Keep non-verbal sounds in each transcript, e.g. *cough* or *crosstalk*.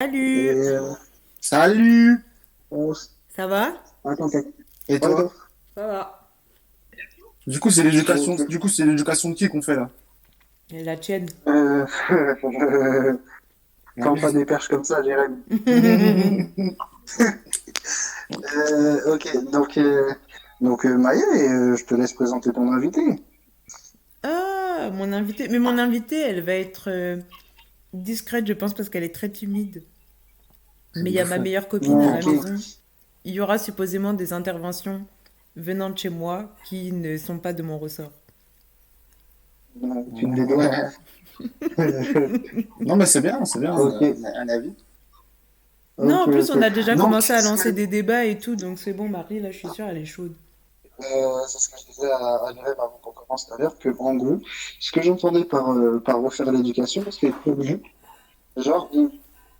Salut, euh, Salut on ça va? Attends, Et toi? Ça va. Du coup, c'est l'éducation. Du coup, c'est l'éducation de qui qu'on fait là? Et la tienne? Euh, *laughs* Quand pas des perches comme ça, Jérémy. *laughs* Euh, ok, donc, euh, donc Maya, je te laisse présenter ton invité. Ah, mon invité. Mais mon invité, elle va être euh, discrète, je pense, parce qu'elle est très timide. Mais il y a ma meilleure copine à la maison. Il y aura supposément des interventions venant de chez moi qui ne sont pas de mon ressort. Tu me dédouanes. *laughs* Non, mais c'est bien, c'est bien. Ok. euh, Un avis? non, en plus, on a déjà Non, commencé à lancer des débats et tout, donc c'est bon, Marie, là, je suis sûre, elle est chaude. Euh, c'est ce que je disais à, à avant qu'on commence tout à l'heure, que en gros, ce que j'entendais par, euh, par refaire l'éducation, c'est que genre,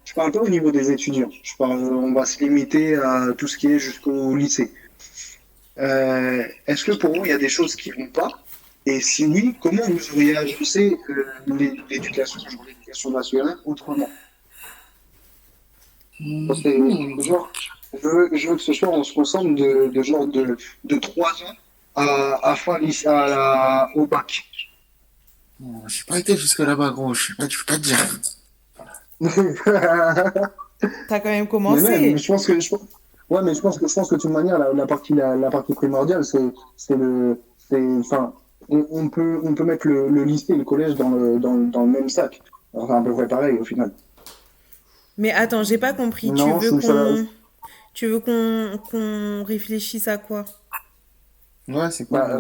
je parle pas au niveau des étudiants, je parle, on va se limiter à tout ce qui est jusqu'au lycée. Euh, Est-ce que pour vous, il y a des choses qui vont pas? Et si oui, comment vous auriez agencé l'é- l'éducation, l'éducation nationale, autrement? Que, genre, je veux, je veux que ce soit, on se concentre de, de genre de, de 3 ans à, à fin à la, au bac. Non, Je suis pas été jusque là-bas, gros. Je suis pas, je peux pas te dire. *laughs* T'as quand même Mais commencé. même, je pense que, je, ouais, mais je pense que, je pense que de toute manière, la, la partie, la, la partie primordiale, c'est, c'est le, c'est, enfin, on, on peut, on peut mettre le, le lycée et le collège dans le, dans, dans le même sac. Enfin, à peu près pareil, au final. Mais attends, j'ai pas compris. Non, tu veux qu'on tu veux qu'on qu'on réfléchisse à quoi? Ouais, c'est cool. Bah.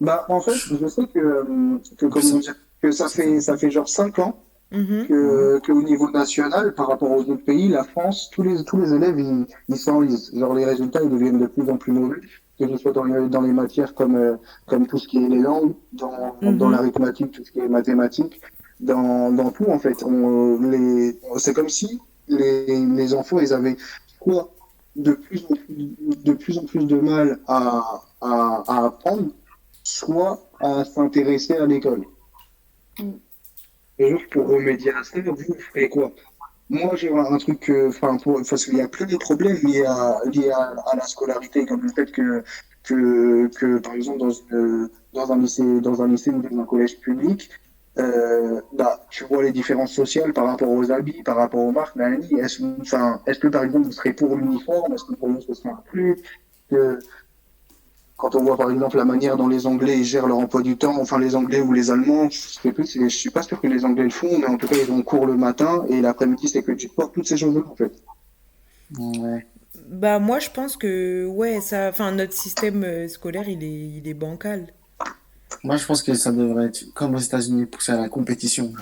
Bah, en fait, je sais que, que, comment dire, que ça fait, ça fait genre 5 ans Mhm. que, que au niveau national, par rapport aux autres pays, la France, tous les, tous les élèves, ils, ils s'enlisent. Genre, les résultats, ils deviennent de plus en plus mauvais, que ce soit dans les, dans les matières comme, euh, comme tout ce qui est les langues, dans, Mhm. dans l'arithmétique, tout ce qui est mathématiques, dans, dans tout, en fait. On, les, c'est comme si les, les enfants, ils avaient soit de plus en plus, de mal à, à, apprendre, soit à s'intéresser à l'école. Et juste pour remédier à ça, vous, ferez quoi? Moi, j'ai un truc, enfin, parce qu'il y a plein de problèmes liés à, liés à la scolarité, comme le fait que, que, que, par exemple, dans, une, dans un lycée, dans un lycée ou dans un collège public, euh, bah, tu vois les différences sociales par rapport aux habits, par rapport aux marques. Est-ce, enfin, est-ce que, par exemple, vous serez pour l'uniforme? Est-ce que pour vous, ce serait un plus? Que, quand on voit par exemple la manière dont les Anglais gèrent leur emploi du temps, enfin les Anglais ou les Allemands, je sais plus, je suis pas sûr que les Anglais le font, mais en tout cas ils ont cours le matin et l'après-midi c'est que tu portes toutes ces choses-là en fait. Ouais. Bah moi je pense que ouais ça enfin notre système euh, scolaire il est il est bancal. Moi, je pense que ça devrait être comme aux États-Unis, pousser à la compétition.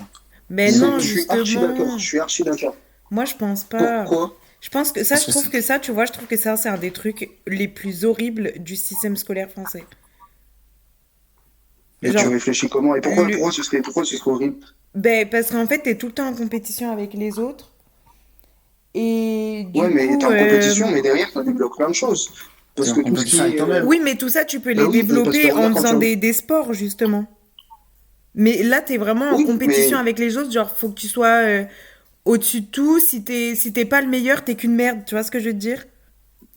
Mais Je- non je suis archi justement. d'accord, je suis archi d'accord. Moi je pense pas. Pourquoi? Je pense que ça Parce je trouve que ça tu vois je trouve que ça c'est un des trucs les plus horribles du système scolaire français. Et Genre, tu réfléchis comment? Et pourquoi, le- pourquoi ce serait, pourquoi ce serait horrible? Ben parce qu'en fait t'es tout le temps en compétition avec les autres. Et du Ouais, mais coup t'es en euh, compétition, mais derrière ça débloque plein de choses. Parce T'es que en tout ce qui compétition avec est, toi-même. Oui, mais tout ça, tu peux les Bah oui, développer en faisant tu- des, des sports, justement. Mais là, tu es vraiment en compétition mais- avec les autres. Genre, faut que tu sois euh, au-dessus de tout. Si t'es si t'es pas le meilleur, t'es qu'une merde. Tu vois ce que je veux te dire?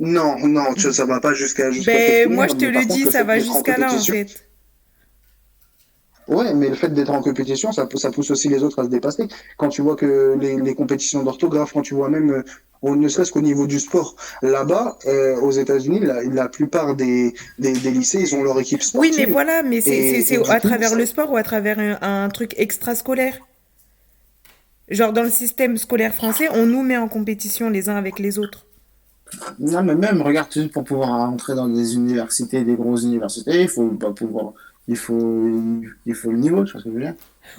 Non, non, tu- ça va pas jusqu'à, Ben, moi, je te le dis, ça va jusqu'à là, en fait. Ouais, mais le fait d'être en compétition, ça, ça pousse aussi les autres à se dépasser. Quand tu vois que les, les compétitions d'orthographe, quand tu vois même, euh, ne serait-ce qu'au niveau du sport, là-bas, euh, aux États-Unis, la, la plupart des, des, des lycées, ils ont leur équipe Oui, sportive. mais voilà, mais c'est à coup, travers ça- le sport ou à travers un, un truc extrascolaire? Genre, dans le système scolaire français, on nous met en compétition les uns avec les autres. Non, mais même, regarde, pour pouvoir entrer dans des universités, des grosses universités, il faut pas pouvoir. Il faut, il faut le niveau, que je veux dire?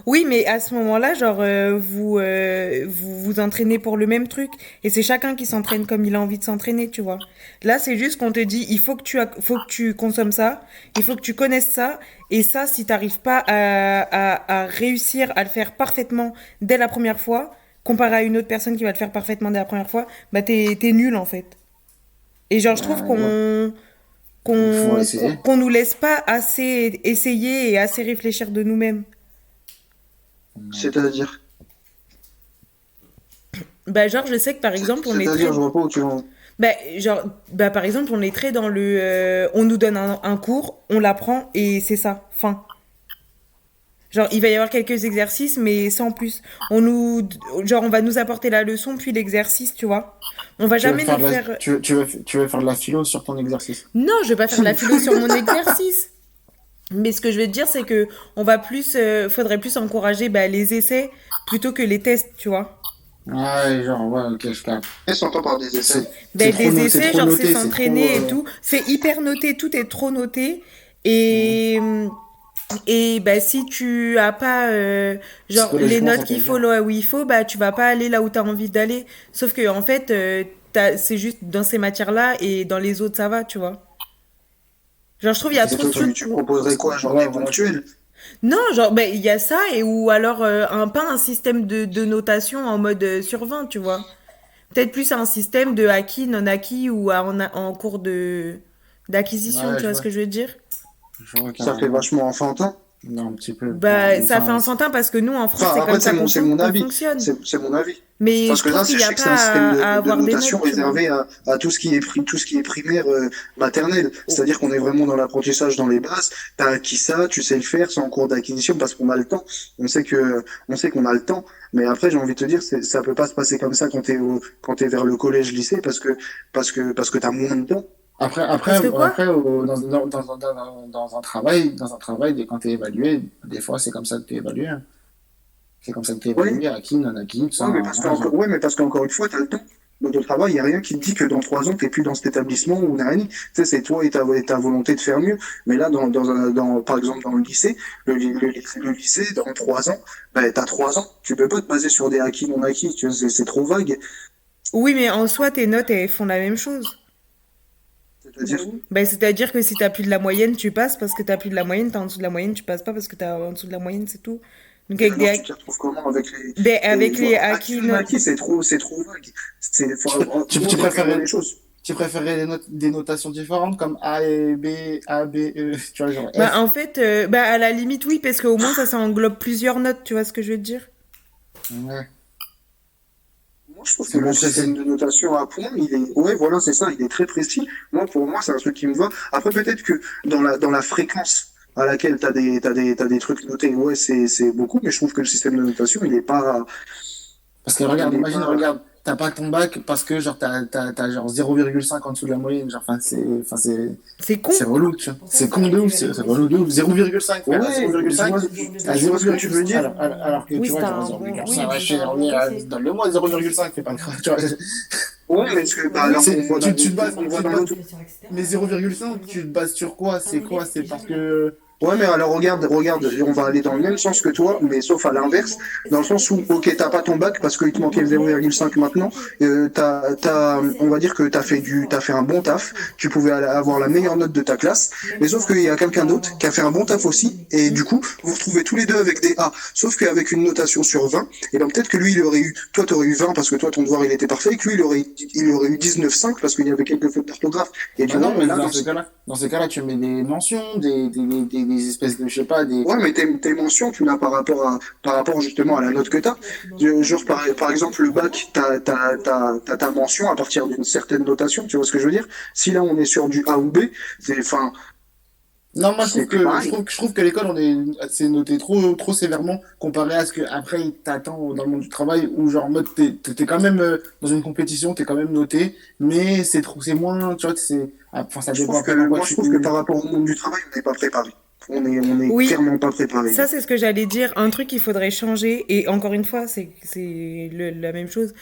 Oui, mais à ce moment-là, genre, euh, vous, euh, vous vous entraînez pour le même truc. Et c'est chacun qui s'entraîne comme il a envie de s'entraîner, tu vois. Là, c'est juste qu'on te dit, il faut que tu, faut que tu consommes ça, il faut que tu connaisses ça. Et ça, si t'arrives pas à, à, à réussir à le faire parfaitement dès la première fois, comparé à une autre personne qui va le faire parfaitement dès la première fois, bah t'es, nul, en fait. Et genre, je trouve Ouais, qu'on, qu'on, qu'on nous laisse pas assez essayer et assez réfléchir de nous-mêmes. C'est-à-dire, Bah, genre, je sais que par exemple, on est très. C'est-à-dire, je vois pas où tu en... Bah, genre, bah, par exemple, on est très dans le. euh, on nous donne un, un cours, on l'apprend et c'est ça. Fin. Genre, il va y avoir quelques exercices, mais sans plus. On nous, genre, on va nous apporter la leçon puis l'exercice, tu vois. On va Tu jamais faire nous de la- faire. tu veux, tu veux- tu veux faire de la philo sur ton exercice? Non, je vais pas faire de la philo sur mon *laughs* exercice. Mais ce que je veux te dire, c'est que on va plus, euh, faudrait plus encourager bah, les essais plutôt que les tests, tu vois. Ouais, genre, ouais, ok, je capte. Qu'est-ce qu'on par des essais C'est Ben, des no- essais, genre c'est s'entraîner trop, et euh, tout. C'est hyper noté, tout est trop noté. Et, et ben, si tu as pas euh, genre les notes qu'il faut là où il faut, bah tu vas pas aller là où tu as envie d'aller. Sauf que en fait, euh, c'est juste dans ces matières-là et dans les autres ça va, tu vois. Genre je trouve il y a trop de trucs. tu proposerais quoi Genre ponctuels Non, genre ben il y a ça et ou alors euh, un pas un système de, de notation en mode euh, sur 20, tu vois. Peut-être plus un système de acquis, non acquis ou à- en, en cours de d'acquisition, Ouais, tu vois. ce que je veux dire? Ça fait vachement enfantin. Non, un petit peu. Bah, Enfin, ça fait enfantin parce que nous, en France, Enfin, c'est comme ça c'est mon, mon avis. fonctionne. C'est mon avis. Mais Parce je que là, c'est un système à, de, à notation réservé à, à tout ce qui est pri- tout ce qui est primaire euh, maternelle. C'est-à-dire qu'on est vraiment dans l'apprentissage dans les bases. T'as acquis ça, tu sais le faire, c'est en cours d'acquisition parce qu'on a le temps. On sait que on sait qu'on a le temps. Mais après, j'ai envie de te dire, ça peut pas se passer comme ça quand t'es au, quand t'es vers le collège, lycée, parce que parce que parce que t'as moins de temps. Après, après, après au- dans, dans, dans, dans, dans un travail, dans un travail, dès- quand tu es évalué, des fois, c'est comme ça que tu es évalué. hein. C'est comme ça que tu es Oui. évalué, acquis, non tout ça. Ouais, mais parce qu'encore, ouais, mais parce qu'encore une fois, t'as le temps. Dans ton travail, il n'y a rien qui te dit que dans trois ans, t'es plus dans cet établissement ou rien. Tu sais, c'est toi et ta, et ta volonté de faire mieux. Mais là, dans, dans, un, dans, par exemple, dans le lycée, le, ly- le, lycée- le lycée, dans trois ans, ben, t'as trois ans. Tu peux pas te baser sur des acquis, non acquis. Tu vois, c'est, c'est trop vague. Oui, mais en soi, tes notes, elles font la même chose. C'est-à-dire, Ben, c'est-à-dire que si t'as plus de la moyenne, tu passes parce que t'as plus de la moyenne, t'as en dessous de la moyenne, tu passes pas parce que t'as en dessous de la moyenne, c'est tout. Donc avec des tu acquis, t'y retrouves comment avec les, ben, avec les acquis, acquis, acquis, c'est trop, c'est trop vague. C'est, faut, Tu- tu préfères- les choses. Tu préférais des, notes, des notations différentes comme A et B, A, B, E, *laughs* tu vois, genre F. Bah, en fait, euh, bah, à la limite, oui, parce qu'au moins, ça, ça englobe plusieurs notes, tu vois ce que je veux dire? Ouais. Moi, je trouve que bon, système de notation à points, il est, ouais, voilà, c'est ça, il est très précis. Moi, pour moi, c'est un truc qui me va. Après, peut-être que dans la, dans la fréquence à laquelle t'as des, t'as des, t'as des trucs notés, ouais, c'est, c'est beaucoup, mais je trouve que le système de notation, il est pas, Parce que regarde, imagine, pas- regarde, t'as pas ton bac parce que genre t'as, t'as, t'as genre 0,5 en dessous de la moyenne. Genre, enfin, c'est, enfin, c'est, C'est con. c'est relou, tu vois. C'est con de ouf, c'est, c'est relou de ouf. 0,5, frère, Ouais, 0,5. je vois- T'as je vois ce que tu veux 0,5. dire. Alors, que Oui, tu vois, c'est genre un 0,5, bon- ça va oui, c'est à- bon donne-le-moi 0,5, fais pas grave, tu vois. ouais, mais est-ce que, bah, alors, C'est- on voit tu- dans- tu te bases- on voit tu te dans bases- l'autre- Mais 0,5, tu te bases sur quoi? C'est quoi? C'est parce que, Ouais, mais alors regarde, regarde, on va aller dans le même sens que toi, mais sauf à l'inverse, dans le sens où, ok, t'as pas ton bac parce qu'il te manquait le 0,5 maintenant, euh, t'as, t'as, on va dire que t'as fait du, t'as fait un bon taf, tu pouvais avoir la meilleure note de ta classe, mais sauf qu'il y a quelqu'un d'autre qui a fait un bon taf aussi, et du coup, vous vous retrouvez tous les deux avec des A, sauf qu'avec une notation sur 20, et ben peut-être que lui, il aurait eu, toi t'aurais eu 20 parce que toi ton devoir il était parfait, et que lui, il aurait, il aurait eu 19,5 parce qu'il y avait quelques fautes d'orthographe, et Bah non, mais là, dans dans ces cas-là, dans ces cas-là, tu mets des mentions, des, des, des, des, espèces de, je sais pas, des, Ouais, mais tes, tes mentions, tu l'as par rapport à, par rapport justement à la note que t'as. Je- Genre, par, par exemple, le bac, t'as, t'as, t'as, t'as ta mention à partir d'une certaine notation, tu vois ce que je veux dire? Si là, on est sur du A ou B, c'est, enfin, Non, moi je trouve que je trouve, que- je trouve que l'école on est c'est noté trop trop sévèrement comparé à ce que après t'attend dans le monde du travail où genre en mode t'es t'es quand même euh, dans une compétition t'es quand même noté mais c'est trop c'est moins tu vois c'est ah, enfin ça je dépend trouve que, moi, je trouve que par rapport au monde du travail, on n'est pas préparé. On est, on est Oui. clairement pas préparé. Ça, c'est ce que j'allais dire. Un truc qu'il faudrait changer, et encore une fois, c'est la même chose,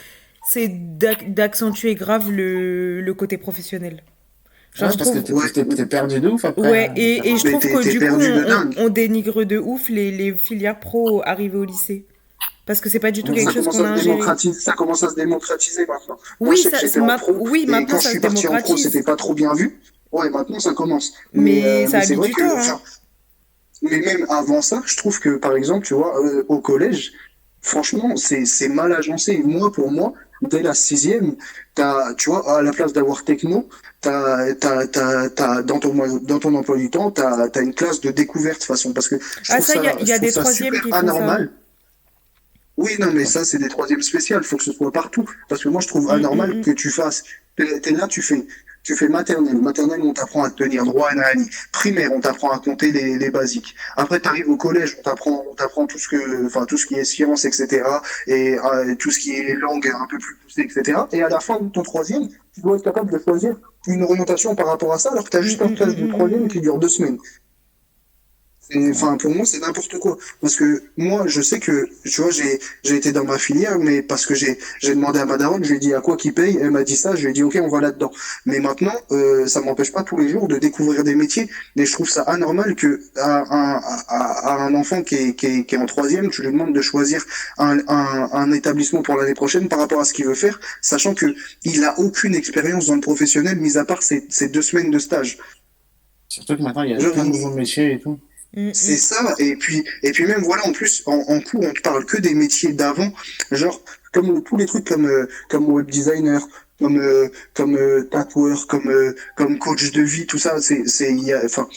c'est d'ac- d'accentuer grave le, le côté professionnel. Genre, Ouais, je parce que trouve. t'es t'es- perdu de ouf après Ouais, hein. et, et je Mais trouve que du coup, on, dénigre de ouf les, les filières pro arrivées au lycée. Parce que c'est pas du tout ça quelque chose commence qu'on à a ingéré. démocratiser, ça commence à se démocratiser maintenant. Moi, Oui, que ça- ma- pro, oui, et maintenant, quand ça je suis se parti en pro, c'était pas trop bien vu. Ouais, maintenant ça commence. Mais ça a c'est mis vrai du que, temps, hein. enfin, mais même avant ça, je trouve que par exemple, tu vois, euh, au collège, franchement, c'est c'est mal agencé. Moi, pour moi, dès la sixième, t'as, tu vois, à la place d'avoir techno, t'as, t'as, t'as, t'as, dans ton dans ton emploi du temps, t'as, t'as une classe de découverte de toute façon, parce que je Ah, ça, il y a- y a des troisièmes qui ça. anormal. Oui, non, mais ça, c'est des troisièmes spéciales. Il faut que ce soit partout. Parce que moi, je trouve Mm, anormal mm, mm. que tu fasses. T'es là, tu fais, tu fais maternelle. Maternelle, on t'apprend à tenir droit réalité. Primaire, on t'apprend à compter les, les basiques. Après, tu arrives au collège, on t'apprend, tout ce que, enfin, tout ce qui est sciences, etc. Et euh, tout ce qui est langue un peu plus poussée, etc. Et à la fin de ton troisième, tu dois être capable de choisir une orientation par rapport à ça, alors que tu as juste un mm, de troisième qui dure deux semaines. Enfin, pour moi, c'est n'importe quoi. Parce que moi, je sais que, tu vois, j'ai, j'ai été dans ma filière, mais parce que j'ai, j'ai demandé à ma daronne, je lui ai dit à quoi qu'il paye, elle m'a dit ça, je lui ai dit ok, on va là-dedans. Mais maintenant, euh, ça m'empêche pas tous les jours de découvrir des métiers, mais je trouve ça anormal que à, à, à, à un enfant qui est, qui, est, qui est en troisième, tu lui demandes de choisir un, un, un établissement pour l'année prochaine par rapport à ce qu'il veut faire, sachant que il a aucune expérience dans le professionnel, mis à part ces, ces deux semaines de stage. Surtout que maintenant, il y a plein de nouveaux métiers et tout. Mm, mm. C'est ça, et puis, et puis même voilà, en plus, en, en cours, on te parle que des métiers d'avant, genre, comme tous les trucs comme, euh, comme web designer, comme, euh, comme euh, tatoueur, comme, euh, comme coach de vie, tout ça, c'est, c'est, il y a, enfin,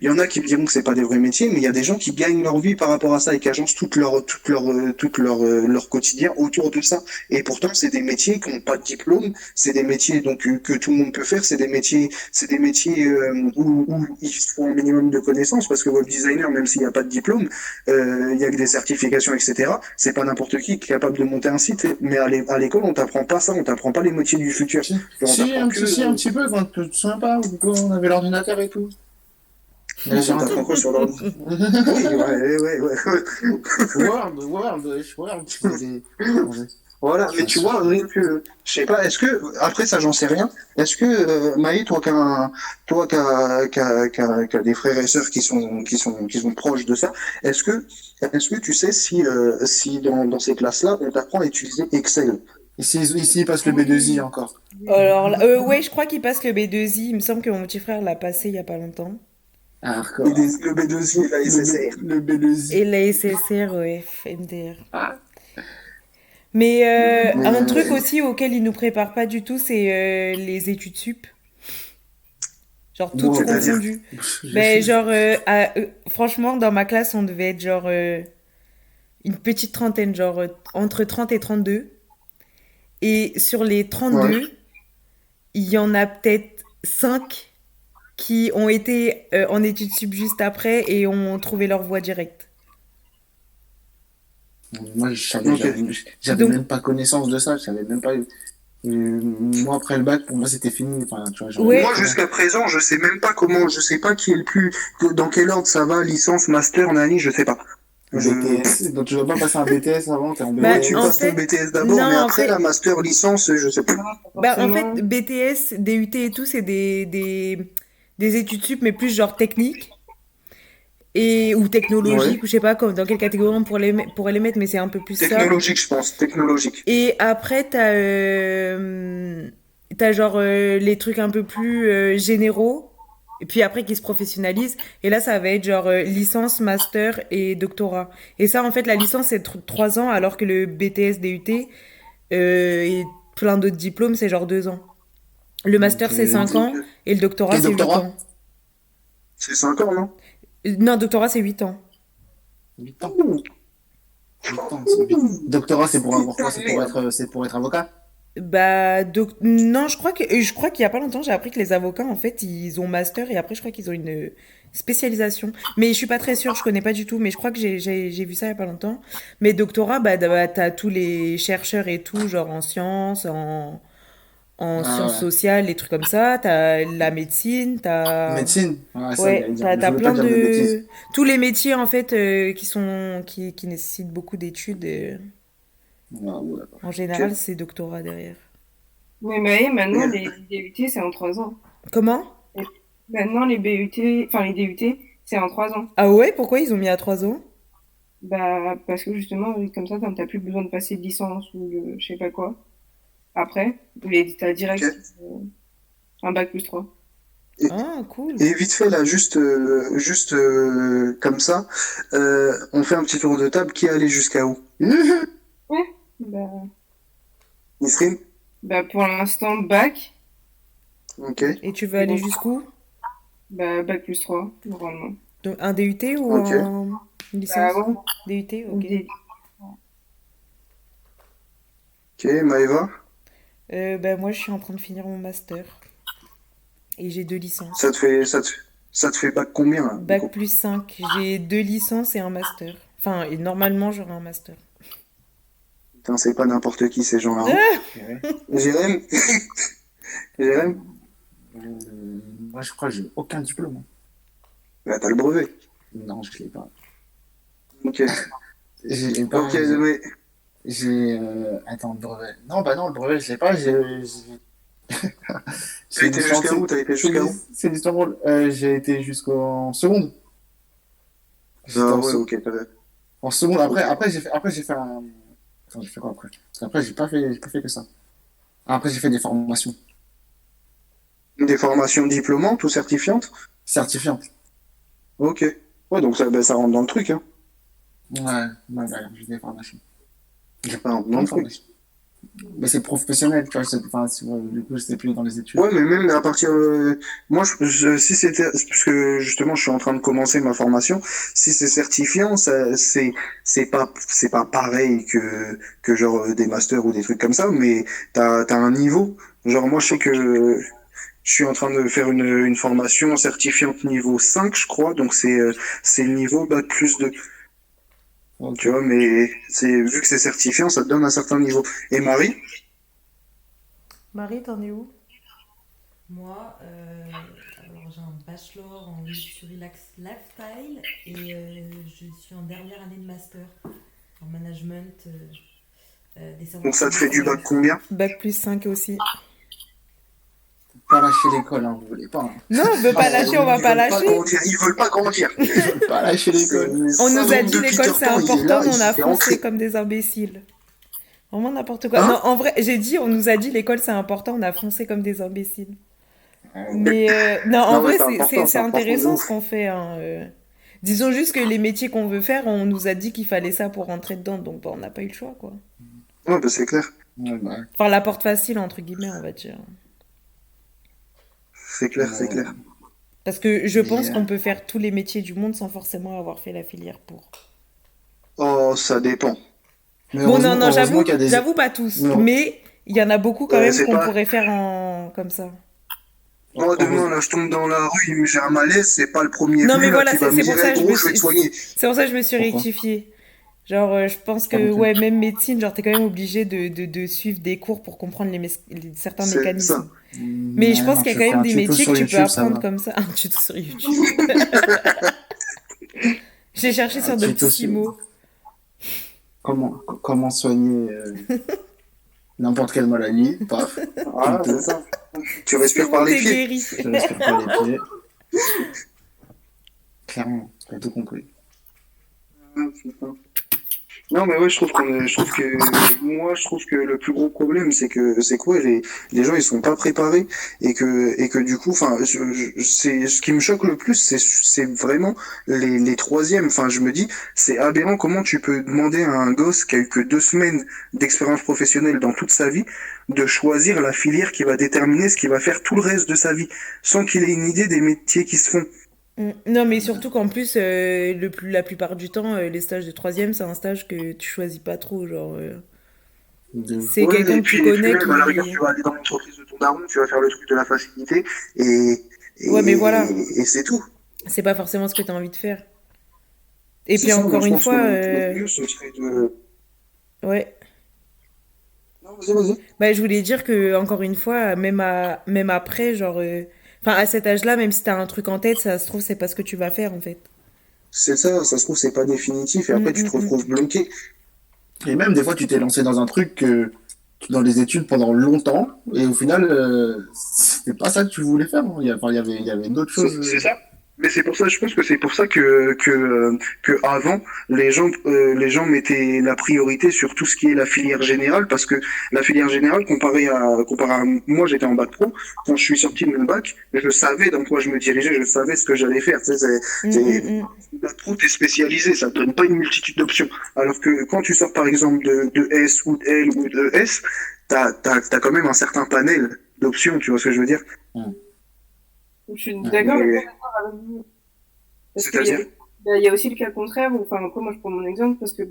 il y en a qui me diront que c'est pas des vrais métiers, mais il y a des gens qui gagnent leur vie par rapport à ça et qui agencent toute leur, toute leur, euh, toute leur, euh, leur quotidien autour de ça. Et pourtant, c'est des métiers qui n'ont pas de diplôme, c'est des métiers donc euh, que tout le monde peut faire, c'est des métiers, c'est des métiers euh, où, où il faut un minimum de connaissances parce que web designer, même s'il n'y a pas de diplôme, euh, il y a que des certifications, etc. C'est pas n'importe qui qui est capable de monter un site. Mais à l'é- à l'école, on t'apprend pas ça, on t'apprend pas les métiers du futur. Si, On si, un, que- si, un petit peu, quand tu te souviens pas, on avait l'ordinateur et tout. On t'apprend quoi sur l'ordi *laughs* Oui, ouais, ouais, ouais. Word, Word, wesh, Word. Voilà, mais tu vois, rien que, je sais pas, est-ce que, après ça j'en sais rien, est-ce que, euh, Maï, toi qui as, toi qui as, qui as- qui as- qui as des frères et sœurs qui sont, qui sont, qui sont proches de ça, est-ce que, est-ce que tu sais si, euh, si dans, dans ces classes-là, on t'apprend à utiliser Excel? Ici, ici, il passe le B2I encore. Alors, euh, ouais, je crois qu'il passe le B2I. Il me semble que mon petit frère l'a passé il y a pas longtemps. Des- le B2I et la SSR. Le, le B2I. Et la SSR, ouais, MDR. Ah. Mais euh, Mais, un truc aussi auquel ils nous préparent pas du tout, c'est euh, les études sup. Genre toutes Bon, confondues. Ben, genre, euh, à- euh, franchement, dans ma classe, on devait être genre euh, une petite trentaine, genre euh, entre 30 et 32. Et sur les 32, Ouais. il y en a peut-être 5 qui ont été euh, en études sup juste après et ont trouvé leur voie directe. Moi, je j'avais, j'avais Donc- même pas connaissance de ça. Je savais même pas. euh, moi, après le bac, pour moi, c'était fini. Enfin, tu vois. Moi, jusqu'à présent, je sais même pas comment, je sais pas qui est le plus, dans quel ordre ça va, licence, master, nani, je sais pas. BTS. Donc, tu vas pas passer un BTS avant, t'es Bah, tu en passes fait- ton BTS d'abord, non, mais en après fait- la master licence, je sais pas. Bah, en fait, BTS, DUT et tout, c'est des, des, des études sup, mais plus genre technique. Et, ou technologique, Ouais. ou je sais pas comme, dans quelle catégorie on pourrait les, pourrait les mettre, mais c'est un peu plus ça. Technologique, je pense, technologique. Et après, t'as euh, t'as genre euh, les trucs un peu plus euh, généraux, et puis après qui se professionnalisent. Et là, ça va être genre euh, licence, master et doctorat. Et ça, en fait, la licence, c'est tr- trois ans, alors que le BTS, DUT et plein d'autres diplômes, c'est genre deux ans. Le master, c'est cinq ans, et le doctorat, c'est huit doctorat ans. C'est 5 ans, non Euh, Non, doctorat, c'est huit ans. 8 ans. Huit ans, c'est huit. Doctorat, c'est pour avoir quoi C'est pour être, c'est pour être avocat? Bah, doc- non, je crois que, je crois qu'il y a pas longtemps, j'ai appris que les avocats, en fait, ils ont master et après, je crois qu'ils ont une spécialisation. Mais je suis pas très sûre, je connais pas du tout, mais je crois que j'ai vu ça il y a pas longtemps. Mais doctorat, bah, bah, t'as tous les chercheurs et tout, genre en sciences, en, en Ah, sciences ouais. sociales, les trucs comme ça. T'as la médecine, t'as, Médecine Ouais, ça, t'as, plein de tous les métiers, en fait, euh, qui sont, qui, qui nécessitent beaucoup d'études, euh, Ah, ouais, d'accord. en général, c'est doctorat derrière. Mais Maë, maintenant, les DUT, c'est en 3 ans. Comment? Maintenant, les BUT, enfin, les DUT, c'est en 3 ans. Ah ouais, pourquoi ils ont mis à 3 ans? Bah, parce que justement, comme ça, t'as plus besoin de passer de licence ou de je sais pas quoi. Après, ou les, t'as direct euh, un bac plus 3. Ah, cool. Et vite fait, là, juste, euh, juste euh, comme ça, euh, on fait un petit tour de table. Qui allait jusqu'à où? *laughs* Bah, Nisrine? Bah, pour l'instant, bac, Ok. Et tu veux aller jusqu'où? bah, bac plus 3, normalement. Donc un DUT ou un- une licence? Bah, ouais, DUT, ok. Ok, Maëva, Euh, ben, moi, je suis en train de finir mon master. Et j'ai deux licences. ça te fait, ça te, ça te fait bac combien là, du Bac plus 5. J'ai deux licences et un master. Enfin, et normalement, j'aurai un master. Putain, c'est pas n'importe qui ces gens-là. hein. Jérém, *laughs* Jérém, Euh, moi, je crois que j'ai aucun diplôme. bah, t'as le brevet. Non, je l'ai pas. Ok, J'ai pas. ok, mais J'ai. euh, Attends, le brevet. Non, bah non, le brevet, je l'ai pas. J'ai. *laughs* t'as été jusqu'à où? T'as été c'est jusqu'à une- où? c'est une histoire drôle. Euh, j'ai été jusqu'en seconde. Ah en, ouais, se- ok, en seconde. Après, après j'ai fait, après j'ai fait un. Attends, j'ai fait quoi après? Parce qu'après, j'ai pas fait, j'ai pas fait que ça. Après, j'ai fait des formations Des formations diplômantes ou certifiantes? certifiantes. Ok. Ouais, donc ça, bah, ça rentre dans le truc, hein. Ouais, ouais, ouais, j'ai des formations. J'ai de formations. Mais c'est professionnel, tu vois. Enfin, du coup, c'était plus dans les études. Ouais, mais même à partir, euh, moi, je, je- si c'était, parce que justement, je suis en train de commencer ma formation, si c'est certifiant, ça, c'est, c'est pas, c'est pas pareil que, que genre euh, des masters ou des trucs comme ça, mais t'as, t'as un niveau. Genre, moi, je sais que je suis en train de faire une, une formation certifiante niveau 5, je crois, donc c'est, euh, c'est le niveau bac plus 2. Tu vois, mais c'est, vu que c'est certifiant, ça te donne un certain niveau. Et Marie? Marie, t'en es où? Moi, euh, alors j'ai un bachelor en luxury lifestyle et euh, je suis en dernière année de master en management euh, euh, des services. Donc ça te fait du bac combien? Bac plus 5 aussi. Pas lâcher l'école, hein, vous voulez pas. hein. Non, on veut pas lâcher, on va pas lâcher. Ils veulent pas grandir. *laughs* Ils veulent pas lâcher l'école. On nous a dit l'école c'est important, mais on a foncé comme des imbéciles. Vraiment n'importe quoi. Hein Non, en vrai, j'ai dit, on nous a dit l'école c'est important, on a foncé comme des imbéciles. Mais euh, *laughs* non, en Non, vrai, c'est intéressant ce qu'on fait. hein, euh. Disons juste que les métiers qu'on veut faire, on nous a dit qu'il fallait ça pour rentrer dedans, donc bah, on n'a pas eu le choix, quoi. Ouais, bah, c'est clair. ouais, bah, Enfin, la porte facile, entre guillemets, on va dire. C'est clair, c'est clair. Parce que je pense euh, qu'on peut faire tous les métiers du monde sans forcément avoir fait la filière pour. Oh, ça dépend. mais Bon, non, non, j'avoue, des- j'avoue pas tous, Non. mais il y en a beaucoup quand Ouais, même qu'on pas- pourrait faire en comme ça. Oh, demain, là, je tombe dans la rue, j'ai un malaise, c'est pas le premier Non, mais là, voilà, c'est- pour ça que je me je vais te suis- soigner. C'est pour ça que je me suis Pourquoi rectifiée. Genre, euh, je pense que, Ah, ouais, même médecine, genre, t'es quand même obligé de, de, de suivre des cours pour comprendre les, mes- les- certains C'est mécanismes. ça. Mais je pense qu'il y a tu quand même des métiers sur que tu peux YouTube, apprendre comme ça. *laughs* Un tuto sur YouTube. *laughs* J'ai cherché sur Un de tuto petits sur- mots. Comment, comment soigner euh, n'importe quelle maladie, paf, *laughs* c'est ça. Tu respires par les pieds. guéri. je respire par les pieds. Clairement, t'as tout compris. Non, mais ouais, je trouve est- je trouve que, moi, je trouve que le plus gros problème, c'est que, c'est quoi, les, les gens, ils sont pas préparés, et que, et que du coup, enfin, c'est, ce qui me choque le plus, c'est, c'est vraiment les, les troisièmes. Enfin, je me dis, c'est aberrant comment tu peux demander à un gosse qui a eu que deux semaines d'expérience professionnelle dans toute sa vie, de choisir la filière qui va déterminer ce qu'il va faire tout le reste de sa vie, sans qu'il ait une idée des métiers qui se font. Mm. Non, mais surtout qu'en plus, euh, le plus, la plupart du temps, euh, les stages de troisième, c'est un stage que tu choisis pas trop. Genre, euh, c'est Ouais, quelqu'un que tu puis connais tu vas aller dans l'entreprise de ton daron, tu vas faire le truc de la facilité, et, et, Ouais, mais voilà. et, et c'est tout. C'est pas forcément ce que tu as envie de faire. Et puis ça, encore une fois, que le- le mieux, ce serait de... ouais. Non, vas-y, vas-y. Bah, je voulais dire que, encore une fois, même, à, même après, genre, enfin, à cet âge-là, même si t'as un truc en tête, ça se trouve, c'est pas ce que tu vas faire, en fait. C'est ça, ça se trouve, c'est pas définitif, et après, Mm, tu te mm, mm. retrouves bloqué. Et même des fois, tu t'es lancé dans un truc que dans les études pendant longtemps, et au final, euh, c'était pas ça que tu voulais faire. hein. Il y, avait, il y avait d'autres choses. c'est ça. Mais c'est pour ça, je pense que c'est pour ça que que euh, que avant les gens euh, les gens mettaient la priorité sur tout ce qui est la filière générale parce que la filière générale comparé à comparé à moi j'étais en bac pro. Quand je suis sorti de mon bac je savais dans quoi je me dirigeais je savais ce que j'allais faire. Tu sais, c'est Mm, C'est- mm, mm. bac pro t'es spécialisé ça te donne pas une multitude d'options. Alors que quand tu sors par exemple de, de S ou de L ou de S t'as t'as t'as quand même un certain panel d'options tu vois ce que je veux dire? Je suis d'accord, Mais- mais pas d'accord avec vous. Parce qu'il y a- c'est-à-dire il y a aussi le cas contraire, où- enfin, après, moi, je prends mon exemple, parce que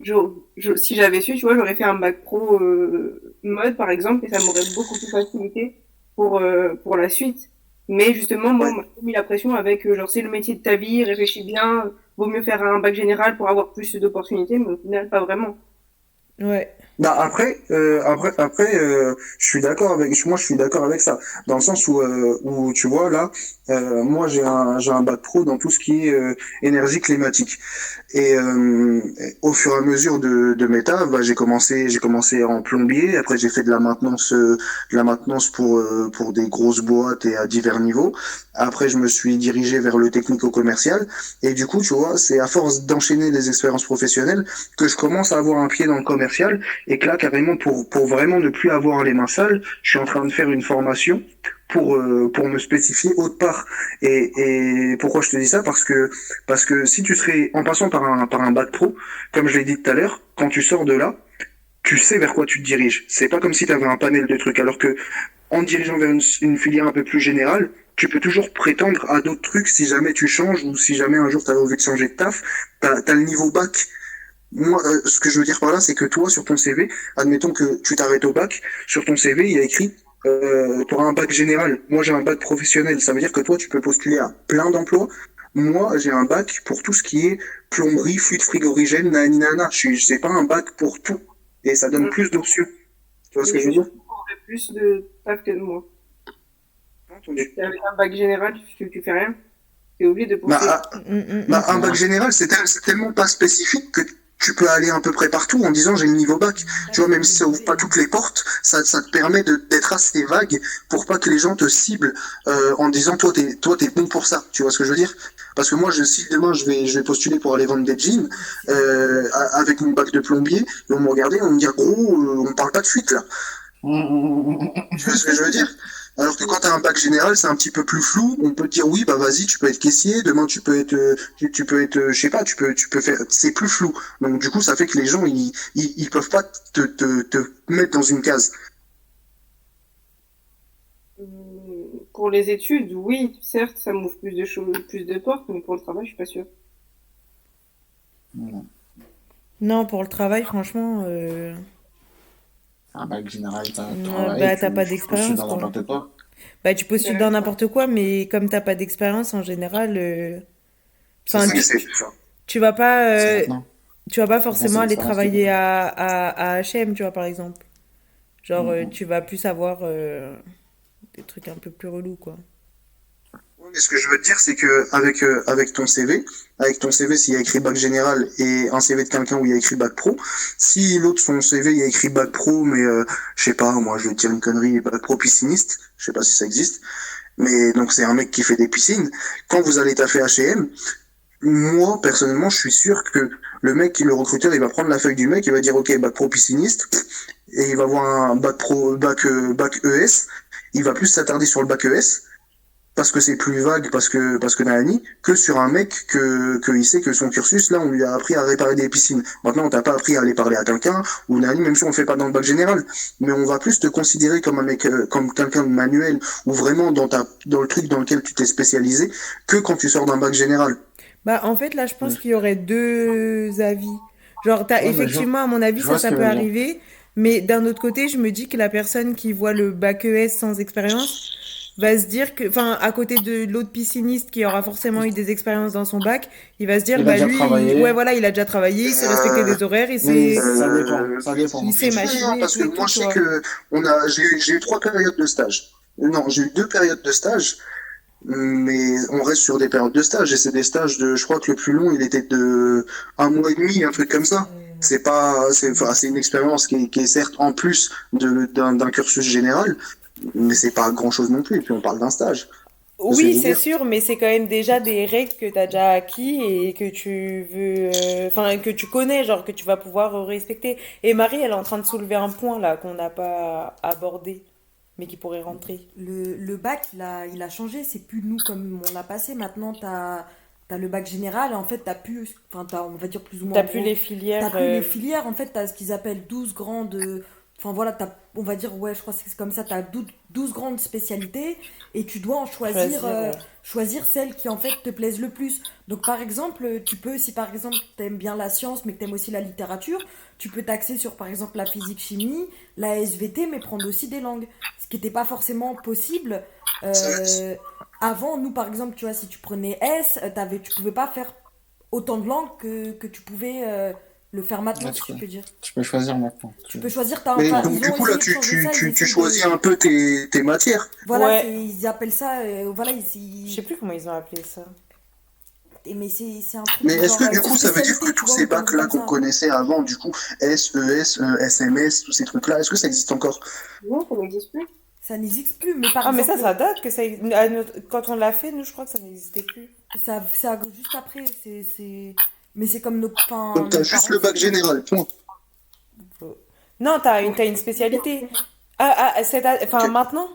je, je- si j'avais su, tu vois, j'aurais fait un bac pro euh, mode, par exemple, et ça m'aurait beaucoup plus facilité pour, euh, pour la suite. Mais justement, moi, Ouais. on m'a mis la pression avec, euh, genre, c'est le métier de ta vie, réfléchis bien, vaut mieux faire un bac général pour avoir plus d'opportunités, mais au final, pas vraiment. Ouais. Bah après, euh, après, après, euh, je suis d'accord avec, moi je suis d'accord avec ça, dans le sens où, euh, où tu vois là, euh, moi j'ai un, j'ai un bac pro dans tout ce qui est euh, énergie climatique, et euh, au fur et à mesure de, de mes bah, j'ai commencé, j'ai commencé en plombier, après j'ai fait de la maintenance, de la maintenance pour pour des grosses boîtes et à divers niveaux. Après je me suis dirigé vers le technico-commercial, et du coup tu vois, c'est à force d'enchaîner des expériences professionnelles que je commence à avoir un pied dans le commercial et que là, carrément, pour, vraiment ne plus avoir les mains sales, je suis en train de faire une formation pour, euh, me spécifier autre part. Et, pourquoi je te dis ça? Parce que, si tu serais, en passant par un, par un bac pro, comme je l'ai dit tout à l'heure, quand tu sors de là, tu sais vers quoi tu te diriges. C'est pas comme si tu avais un panel de trucs. Alors que, en dirigeant vers une, filière un peu plus générale, tu peux toujours prétendre à d'autres trucs si jamais tu changes ou si jamais un jour tu as envie de changer de taf. T'as, t'as le niveau bac moi, euh, ce que je veux dire par là, c'est que toi, sur ton CV, admettons que tu t'arrêtes au bac, sur ton CV, il y a écrit, euh, tu auras un bac général. Moi, j'ai un bac professionnel. Ça veut dire que toi, tu peux postuler à plein d'emplois. Moi, j'ai un bac pour tout ce qui est plomberie, fluide frigorigène, nanana. Je suis, c'est pas un bac pour tout. Et ça donne Mm. plus d'options. Tu vois ce que je veux dire? plus de taf que de moi. Entendu. Avec un bac général, tu, tu fais rien. T'es obligé de pousser. Bah, ah, Mm, mm, Bah, un bac général, c'est tellement pas spécifique que tu peux aller à peu près partout en disant j'ai le niveau bac. Tu vois, même si ça ouvre pas toutes les portes, ça, ça te permet de- d'être assez vague pour pas que les gens te ciblent euh, en disant toi t'es toi t'es bon pour ça. Tu vois ce que je veux dire? Parce que moi, je, si demain je vais je vais postuler pour aller vendre des jeans euh, avec mon bac de plombier, ils vont me regarder, ils vont me dire gros, euh, on parle pas de fuite là. Tu vois ce que je veux dire? Alors que quand tu as un bac général, c'est un petit peu plus flou. On peut te dire oui, bah vas-y, tu peux être caissier. Demain, tu peux être, euh, tu, tu peux être, euh, je sais pas, tu peux, tu peux faire. C'est plus flou. Donc du coup, ça fait que les gens, ils, ils, ils peuvent pas te, te, te mettre dans une case. Hum, Pour les études, oui, certes, ça m'ouvre plus de choses, plus de portes, mais pour le travail, je suis pas sûre. Non, pour le travail, franchement, euh, Un bac général, travail, bah, tu- t'as pas tu d'expérience, postules dans n'importe quoi. bah, tu postules dans n'importe quoi, mais comme t'as pas d'expérience en général, euh, enfin, tu, vas pas, euh, tu vas pas forcément aller travailler à, à, à H&M, tu vois, par exemple. Genre, euh, Mhm. tu vas plus avoir euh, des trucs un peu plus relous, quoi. Mais ce que je veux te dire, c'est que avec euh, avec ton CV, avec ton CV, s'il y a écrit bac général et un CV de quelqu'un où il y a écrit bac pro, si l'autre son CV il y a écrit bac pro, mais euh, je sais pas, moi je vais dire une connerie, bac pro pisciniste, je sais pas si ça existe, mais donc c'est un mec qui fait des piscines. Quand vous allez taffer H&M, moi personnellement, je suis sûr que le mec, le recruteur, il va prendre la feuille du mec, il va dire ok bac pro pisciniste, et il va voir un bac pro bac euh, bac ES, il va plus s'attarder sur le bac ES parce que c'est plus vague, parce que parce que Nani, que sur un mec que, que il sait que son cursus, là, on lui a appris à réparer des piscines. Maintenant, on t'a pas appris à aller parler à quelqu'un, ou Nani, même si on le fait pas dans le bac général. Mais on va plus te considérer comme un mec, euh, comme quelqu'un de manuel, ou vraiment dans ta, dans le truc dans lequel tu t'es spécialisé, que quand tu sors d'un bac général. Bah, en fait, là, je pense qu'il y aurait deux avis. Genre, t'as Ouais, mais je- effectivement, à mon avis, je ça, ça peut arriver. Mais d'un autre côté, je me dis que la personne qui voit le bac ES sans expérience va se dire que, enfin, à côté de l'autre pisciniste qui aura forcément eu des expériences dans son bac, il va se dire, Il a bah déjà lui, il- ouais, voilà, il a déjà travaillé, il sait respecter des horaires, il sait. ça Euh, dépend. Ça dépend. il sait Je sais machiner parce tout que moi, je sais que on a, j'ai eu, trois périodes de stage. Non, j'ai eu deux périodes de stage, mais on reste sur des périodes de stage, et c'est des stages de, je crois que le plus long, il était de un mois et demi, un truc comme ça. Euh, C'est pas, c'est, enfin, c'est une expérience qui est, qui est certes en plus de, d'un, d'un cursus général, mais c'est pas grand chose non plus, et puis on parle d'un stage. Oui, c'est sûr, mais c'est quand même déjà des règles que tu as déjà acquis et que tu veux, euh, enfin, que tu connais, genre que tu vas pouvoir respecter. Et Marie, elle est en train de soulever un point là qu'on n'a pas abordé, mais qui pourrait rentrer. Le, le bac, il a, il a changé, c'est plus nous comme on l'a passé. Maintenant, t'as as le bac général et en fait, t'as plus, enfin, t'as, on va dire plus ou moins. T'as plus gros, les filières. T'as plus euh, les filières, en fait, t'as ce qu'ils appellent 12 grandes, euh, Enfin voilà, t'as, on va dire, ouais, je crois que c'est comme ça, tu as 12, grandes spécialités et tu dois en choisir, Choisir, euh, ouais. choisir celles qui en fait te plaisent le plus. Donc par exemple, tu peux, si par exemple t'aimes bien la science mais que t'aimes aussi la littérature, tu peux t'axer sur par exemple la physique-chimie, la SVT, mais prendre aussi des langues. Ce qui n'était pas forcément possible. euh, avant, nous par exemple, tu vois, si tu prenais S, euh, t'avais, tu pouvais pas faire autant de langues que, que tu pouvais euh, le faire maintenant, tu je peux dire. Tu peux choisir maintenant. Tu peux choisir ta. Mais enfin, donc, du coup, là, tu, tu, ça, tu, tu choisis un peu tes, tes matières. Voilà, ils appellent ça. euh, voilà, ils. Je sais plus comment ils ont appelé ça. Et Mais c'est c'est un truc. Mais est-ce que euh, du coup, ça veut dire que tous ces bacs-là qu'on connaissait avant, du coup, S, ES, euh, SMS, tous ces trucs-là, est-ce que ça existe encore? Non, ça n'existe plus. Ça n'existe plus, mais par Ah, mais ça, ça date que ça. Quand on l'a fait, nous, je crois que ça n'existait plus. Ça, ça, juste après, c'est. Mais c'est comme nos. Enfin, Donc, t'as juste parents- le bac général, point. Non, t'as une, t'as une spécialité. Ah, ah, enfin, maintenant?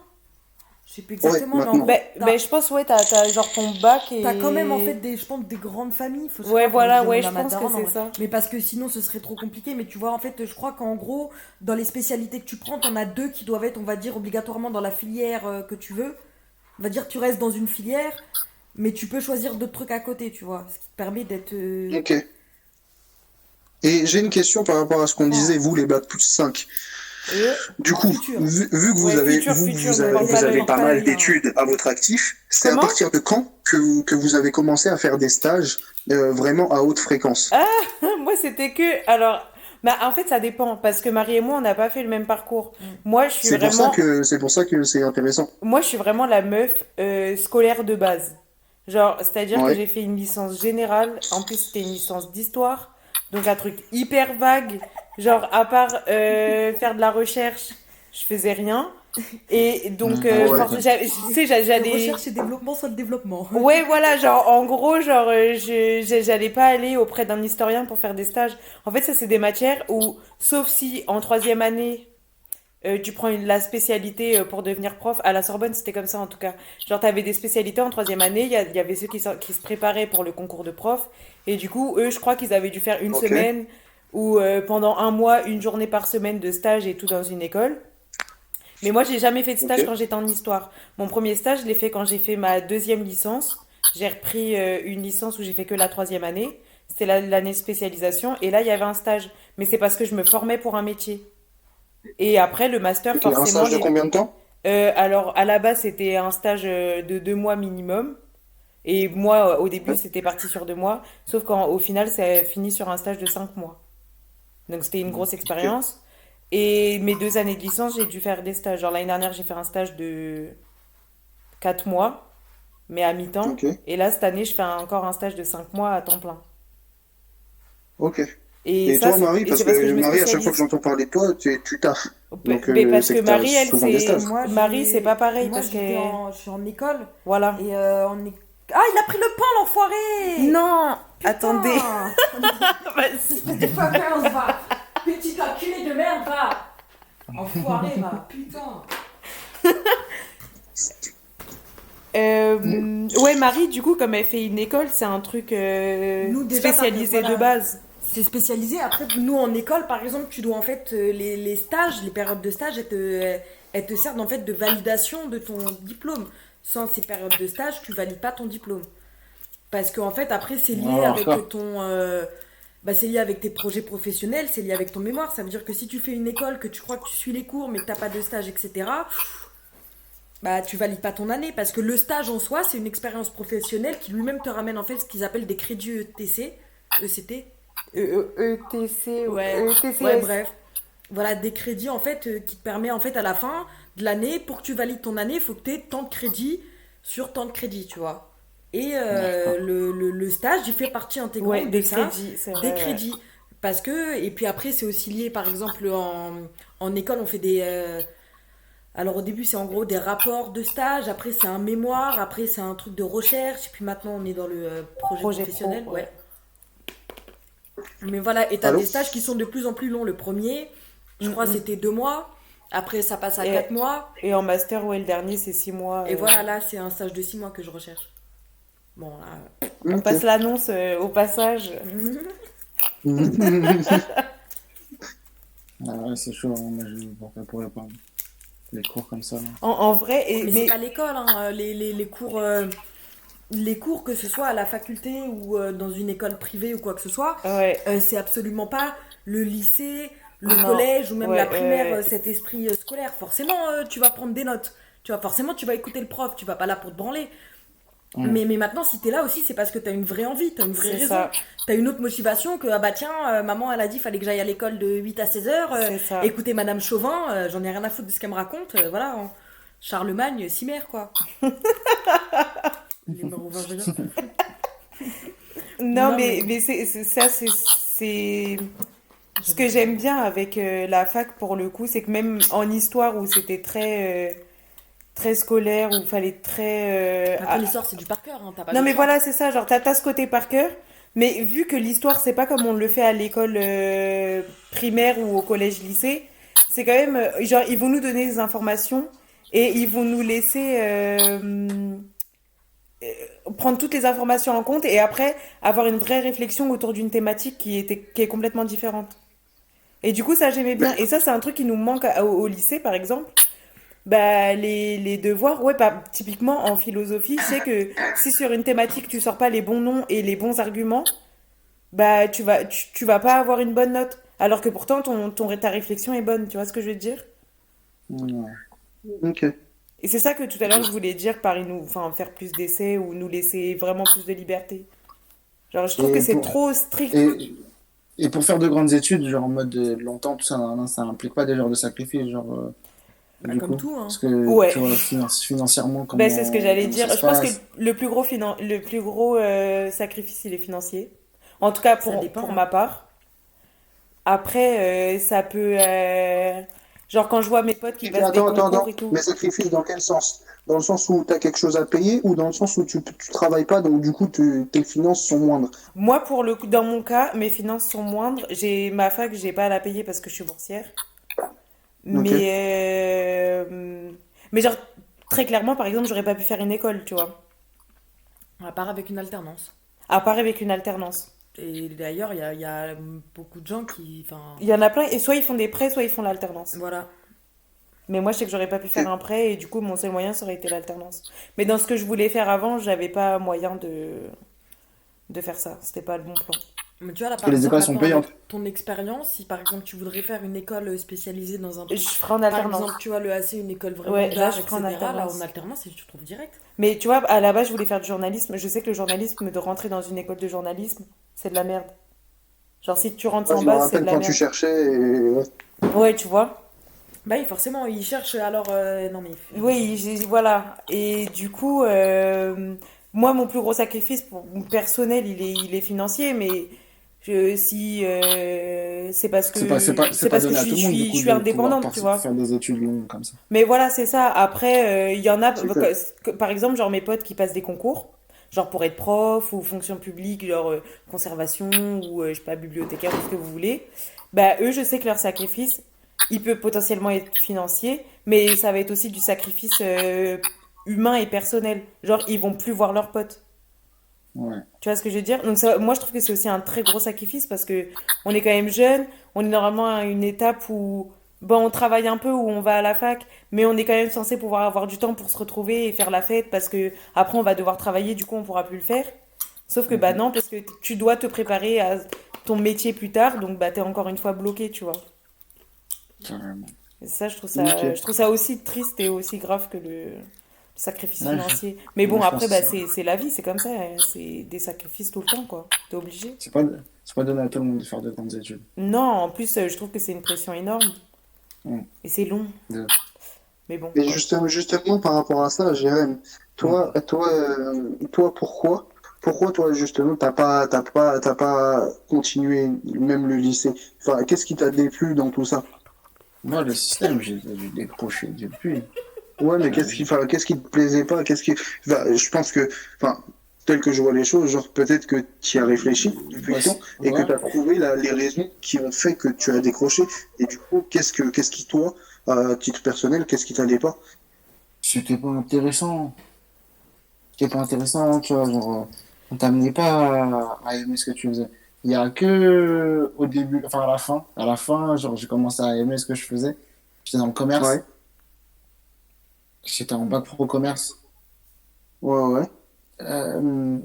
Je sais plus exactement, ben, t'as- ben, je pense, ouais, t'as t'as genre ton bac et. T'as quand même en fait des, je pense, des grandes familles. Faut Ouais, voilà, ouais, je pense que c'est ça. Mais parce que sinon ce serait trop compliqué. Mais tu vois, en fait, je crois qu'en gros, dans les spécialités que tu prends, t'en as deux qui doivent être, on va dire, obligatoirement dans la filière euh, que tu veux. On va dire, tu restes dans une filière, mais tu peux choisir d'autres trucs à côté, tu vois. Ce qui te permet d'être. euh, Ok. Et j'ai une question par rapport à ce qu'on Ah. disait, vous, les bacs plus 5. Et- Du coup, vu, vu que vous Ouais, avez, vous, vous avez, vous pas avez mal carrière. d'études à votre actif, c'est à partir de quand que vous, que vous avez commencé à faire des stages euh, vraiment à haute fréquence? *laughs* Moi, c'était que. Alors. Bah, en fait, ça dépend. Parce que Marie et moi, on n'a pas fait le même parcours. Mm. Moi, je suis C'est pour ça vraiment. que c'est pour ça que c'est intéressant. Moi, je suis vraiment la meuf euh, scolaire de base. Genre, c'est-à-dire Ouais. que j'ai fait une licence générale. En plus, c'était une licence d'histoire. Donc, un truc hyper vague. Genre, à part euh, faire de la recherche, je faisais rien. Et donc, Mmh, euh, ouais. j'avais- tu sais, j'allais. recherche et développement sur le développement. Ouais, voilà, genre, en gros, genre, euh, j'allais pas aller auprès d'un historien pour faire des stages. En fait, ça, c'est des matières où, sauf si en troisième année, euh, tu prends une- la spécialité euh, pour devenir prof. À la Sorbonne, c'était comme ça, en tout cas. Genre, t'avais des spécialités en troisième année, il y, avait ceux qui, se préparaient pour le concours de prof. Et du coup, eux, je crois qu'ils avaient dû faire une semaine ou euh, pendant un mois, une journée par semaine de stage et tout dans une école. Mais moi, j'ai jamais fait de stage quand j'étais en histoire. Mon premier stage, je l'ai fait quand j'ai fait ma deuxième licence. J'ai repris euh, une licence où j'ai fait que la troisième année. C'était la- l'année spécialisation. Et là, il y avait un stage. Mais c'est parce que je me formais pour un métier. Et après, le master, Ok, Un forcément. stage de combien de temps? Euh, alors, à la base, c'était un stage euh, de deux mois minimum. Et moi, au début, c'était parti sur deux mois. Sauf qu'au final, ça a fini sur un stage de cinq mois. Donc, c'était une grosse expérience. Et mes deux années de licence, j'ai dû faire des stages. Genre, l'année dernière, j'ai fait un stage de quatre mois, mais à mi-temps. Et là, cette année, je fais encore un stage de cinq mois à temps plein. ok. Et, Et ça, toi, Marie, et parce que Marie, à chaque fois que j'entends parler de toi, tu, tu taffes. Donc, Mais euh, parce que Marie, elle, c'est. Moi, Marie, c'est pas pareil. Moi, parce que. en- je suis en école. Voilà. Et euh, on est... Ah, il a pris le pain, l'enfoiré Non, Putain. attendez. Espèce de fuckers, va Petit enculé de merde, va Enfoiré, va Putain *laughs* Euh, ouais, Marie, du coup, comme elle fait une école, c'est un truc euh, Nous, déjà, spécialisé de base. C'est spécialisé. Après, nous, en école, par exemple, tu dois en fait, euh, les, les stages, les périodes de stage, elles te, elles te servent en fait de validation de ton diplôme. Sans ces périodes de stage, tu valides pas ton diplôme. Parce qu'en fait, après, c'est lié Ah, avec ça. ton. euh, bah, c'est lié avec tes projets professionnels, c'est lié avec ton mémoire. Ça veut dire que si tu fais une école, que tu crois que tu suis les cours, mais que t'as pas de stage, etc., bah, tu valides pas ton année. Parce que le stage en soi, c'est une expérience professionnelle qui lui-même te ramène en fait ce qu'ils appellent des crédits ETC, ECT. E- E- ETC, Ouais. ETCS. Ouais, bref. Voilà, des crédits en fait euh, qui te permet en fait à la fin de l'année, pour que tu valides ton année, il faut que tu aies tant de crédits sur tant de crédits, tu vois. Et euh, le, le, le stage, il fait partie intégrante Ouais, des crédits, vrai. des ouais. crédits. Parce que, et puis après, c'est aussi lié, par exemple, en, en école, on fait des. euh, alors au début, c'est en gros des rapports de stage, après, c'est un mémoire, après, c'est un truc de recherche, et puis maintenant, on est dans le projet, Projet professionnel. pro, ouais. ouais. Mais voilà, et t'as des stages qui sont de plus en plus longs. Le premier, je crois, c'était deux mois. Après, ça passe à Et- quatre mois. Et en master, ouais, le dernier, c'est six mois. Et euh, voilà, là, c'est un stage de six mois que je recherche. Bon, là. On passe l'annonce euh, au passage. *laughs* Ah ouais, c'est chaud, hein. Moi, je pourrais, pourrais pas. Les cours comme ça. En, en vrai, et, Mais, mais c'est pas l'école, hein, les, les, les cours, euh, les cours, que ce soit à la faculté ou euh, dans une école privée ou quoi que ce soit, ouais, euh, c'est absolument pas le lycée, le Non. collège ou même Ouais, la primaire, ouais, euh, cet esprit scolaire. Forcément, tu vas prendre des notes. Tu vois, forcément, tu vas écouter le prof, tu vas pas là pour te branler. Mm. Mais, mais maintenant, si t'es là aussi, c'est parce que t'as une vraie envie, t'as une vraie raison. T'as une autre motivation que, ah bah tiens, euh, maman, elle a dit, fallait que j'aille à l'école de 8 à 16 heures. euh, écoutez Madame Chauvin, euh, j'en ai rien à foutre de ce qu'elle me raconte. voilà, hein. Charlemagne, Cimère, quoi. *laughs* Les. *laughs* Non, Non, mais, mais- c'est, c'est- ça, c'est, c'est... Ce que j'aime bien avec euh, la fac, pour le coup, c'est que même en histoire, où c'était très, euh, très scolaire, où il fallait très... euh, l'histoire, c'est du par cœur, hein, t'as pas Non, mais choix. voilà, c'est ça, genre, t'as, t'as ce côté par cœur, mais vu que l'histoire, c'est pas comme on le fait à l'école euh, primaire ou au collège-lycée, c'est quand même, genre, ils vont nous donner des informations et ils vont nous laisser prendre toutes les informations en compte et après avoir une vraie réflexion autour d'une thématique qui était, qui est complètement différente. Et du coup, ça, j'aimais bien. Et ça, c'est un truc qui nous manque au, au lycée, par exemple. Bah, les, les devoirs, ouais, bah, typiquement en philosophie, c'est que si sur une thématique tu sors pas les bons noms et les bons arguments, bah, tu vas, tu, tu vas pas avoir une bonne note. Alors que pourtant, ton, ton, ta réflexion est bonne, tu vois ce que je veux dire? Ouais. Ok. Et c'est ça que tout à l'heure je voulais dire par nous, enfin, faire plus d'essais ou nous laisser vraiment plus de liberté. Genre, je trouve Et que c'est pour- trop strict. Et, et pour faire de grandes études, genre en mode longtemps, tout ça, ça implique pas des genres de sacrifices, genre. euh, Bah, du comme coup. tout, hein. Parce que, Ouais. tu vois, finan- financièrement, comment. Ben, c'est ce que j'allais dire. Je se pense que le plus gros, finan- le plus gros euh, sacrifice, il est financier. En tout cas, pour, dépend, pour hein. ma part. Après, euh, ça peut... euh, Genre, quand je vois mes potes qui passent des attends, concours attends. et tout. Mais sacrifice dans quel sens? Dans le sens où tu as quelque chose à payer ou dans le sens où tu, tu travailles pas, donc du coup tu- tes finances sont moindres? Moi, pour le coup, dans mon cas, mes finances sont moindres. J'ai ma fac, j'ai pas à la payer parce que je suis boursière. Mais, euh, mais genre, très clairement, par exemple, j'aurais pas pu faire une école, tu vois. À part avec une alternance. À part avec une alternance. Et d'ailleurs, il y a, il y a beaucoup de gens qui. Enfin, Il y en a plein, et soit ils font des prêts, soit ils font l'alternance. voilà. Mais moi, je sais que j'aurais pas pu faire un prêt, et du coup, mon seul moyen, ça aurait été l'alternance. Mais dans ce que je voulais faire avant, j'avais pas moyen de, de faire ça. C'était pas le bon plan. Mais tu vois, là, que par les exemple, écoles sont payantes. ton expérience, si par exemple tu voudrais faire une école spécialisée dans un Je ferai en par alternance. exemple, tu vois, le AC, une école vraiment Ouais, là, je ferai en etc., là, alternance. en alternance, et tu trouves direct. Mais tu vois, à la base, je voulais faire du journalisme. Je sais que le journalisme, de rentrer dans une école de journalisme, c'est de la merde. Genre, si tu rentres me base, c'est de la quand tu merde. cherchais et ouais. Tu vois. Bah oui, forcément, ils cherchent alors. euh, non, mais. Oui, voilà. Et du coup, euh, moi, mon plus gros sacrifice pour, personnel, il est, il est financier, mais je, si euh, c'est parce que C'est pas, c'est pas, c'est c'est pas parce que donné je suis, monde, je coup, suis indépendante, tu vois. faire des études longues comme ça. Mais voilà, c'est ça. Après, euh, il y en a, par exemple, genre mes potes qui passent des concours, genre pour être prof ou fonction publique, genre euh, conservation ou je sais pas, bibliothécaire ou ce que vous voulez. Bah, eux, je sais que leur sacrifice, il peut potentiellement être financier, mais ça va être aussi du sacrifice humain et personnel. Genre, ils vont plus voir leurs potes. Ouais. Tu vois ce que je veux dire? Donc ça, moi, je trouve que c'est aussi un très gros sacrifice parce que on est quand même jeune, on est normalement à une étape où, bon, on travaille un peu, où on va à la fac, mais on est quand même censé pouvoir avoir du temps pour se retrouver et faire la fête parce que après on va devoir travailler, du coup on pourra plus le faire. Sauf que bah non, parce que tu dois te préparer à ton métier plus tard, donc bah t'es encore une fois bloqué, tu vois. Carrément. Et ça, je trouve ça, je trouve ça aussi triste et aussi grave que le sacrifice Ouais, je- financier. Mais bon, Ouais, après, bah, que c'est, c'est la vie, c'est comme ça. hein. C'est des sacrifices tout le temps, quoi. T'es obligé. C'est pas, c'est pas donné à tout le monde de faire de grandes études. Non, en plus, euh, je trouve que c'est une pression énorme. Et c'est long. Mais bon. Et justement, justement par rapport à ça, Jérém, toi, toi, euh, toi, pourquoi, pourquoi toi justement t'as pas, t'as pas, t'as pas continué même le lycée? Enfin, qu'est-ce qui t'a déplu dans tout ça? Moi, le système, j'ai j'ai décroché depuis. Ouais, mais qu'est-ce qui, qu'est-ce qui te plaisait pas? Qu'est-ce qui, enfin, je pense que, enfin, tel que je vois les choses, genre peut-être que tu as réfléchi depuis Ouais, le temps et que tu as trouvé la- les raisons qui ont fait que tu as décroché. Et du coup, qu'est-ce que, qu'est-ce qui toi, à titre personnel, qu'est-ce qui t'allait pas? C'était pas intéressant. C'était pas intéressant, tu vois, genre, euh, on t'amenait pas à, à aimer ce que tu faisais. Il y a que au début, enfin à la fin, à la fin, genre j'ai commencé à aimer ce que je faisais. J'étais dans le commerce. Ouais. J'étais en bac pro commerce. Ouais, ouais. Euh,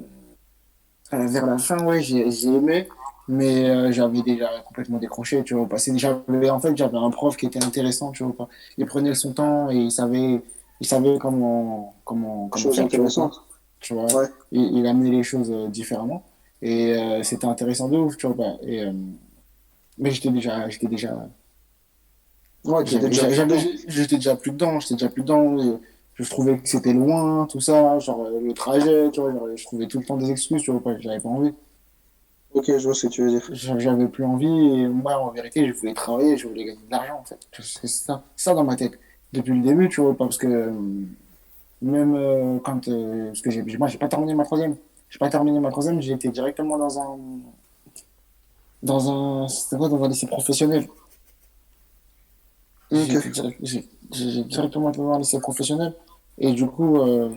euh, vers la fin, ouais, j'ai j'ai aimé, mais euh, j'avais déjà complètement décroché, tu vois. Que j'avais, en fait, j'avais un prof qui était intéressant, tu vois. pas. Il prenait son temps et il savait, il savait comment, comment, comment Chose faire, tu vois. pas. intéressante. Tu vois. Ouais. Il, il amenait les choses différemment et euh, c'était intéressant de ouf, tu vois. pas. Et, mais j'étais déjà, j'étais déjà, Ouais, tu étais j'avais, déjà j'étais déjà plus dedans, j'étais déjà plus dedans. et je trouvais que c'était loin, tout ça, genre euh, le trajet, tu vois. genre, je trouvais tout le temps des excuses, tu vois. pas. J'avais pas envie. Ok, je vois ce que tu veux dire. J'avais plus envie et moi en vérité je voulais travailler, je voulais gagner de l'argent en fait. C'est ça, ça dans ma tête. Depuis le début, tu vois, parce que euh, même euh, quand euh, parce que moi j'ai pas terminé ma troisième. J'ai pas terminé ma troisième, j'ai été directement dans un dans un c'était quoi dans un lycée professionnel. J'ai Ok. été direct- j'ai- j'ai directement été dans un lycée professionnel et du coup euh,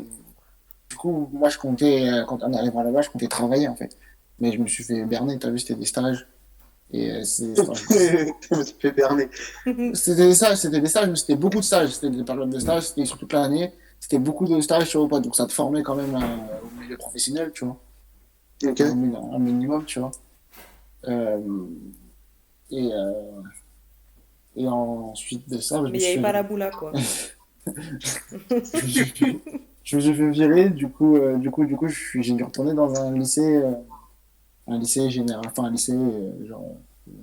du coup moi je comptais euh, quand on arrivera là-bas, je comptais travailler en fait. Mais je me suis fait berner, t'as vu, c'était des stages. Et euh, c'est, *laughs* Je me suis fait berner. *laughs* c'était des stages, c'était des stages, mais c'était beaucoup de stages. C'était des périodes de stages, c'était sur toute l'année. C'était beaucoup de stages, tu vois, pas. Donc ça te formait quand même euh, au milieu professionnel, tu vois. Ok. Un, mi- un minimum, tu vois. Euh, et, euh, et ensuite de ça, je me Mais il n'y avait suis pas la boula, quoi. *laughs* *laughs* je me suis fait, virer, du coup, euh, du coup, du coup, je suis- j'ai dû retourner dans un lycée, euh, un lycée général, enfin un lycée, euh, genre,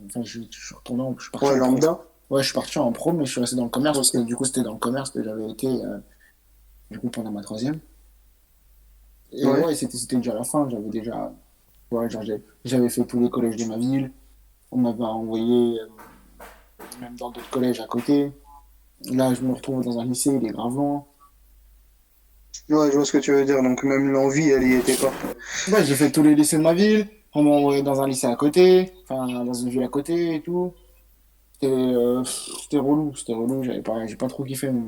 enfin, je, je suis retourné, en- je suis parti Ouais, en pro. lambda. Ouais, je suis parti en pro, mais je suis resté dans le commerce parce que du coup, c'était dans le commerce que j'avais été, euh, du coup, pendant ma troisième. Et Ouais. ouais, c'était, c'était déjà la fin, j'avais déjà, ouais, j'avais fait tous les collèges de ma ville, on m'avait envoyé, euh, même dans d'autres collèges à côté. Là, je me retrouve dans un lycée, il est grave loin. Ouais, je vois ce que tu veux dire. Donc même l'envie, elle y était pas. Ouais, j'ai fait tous les lycées de ma ville. On m'a envoyé dans un lycée à côté, enfin dans une ville à côté et tout. C'était euh, relou, c'était relou. J'avais pas, j'ai pas trop kiffé. mais-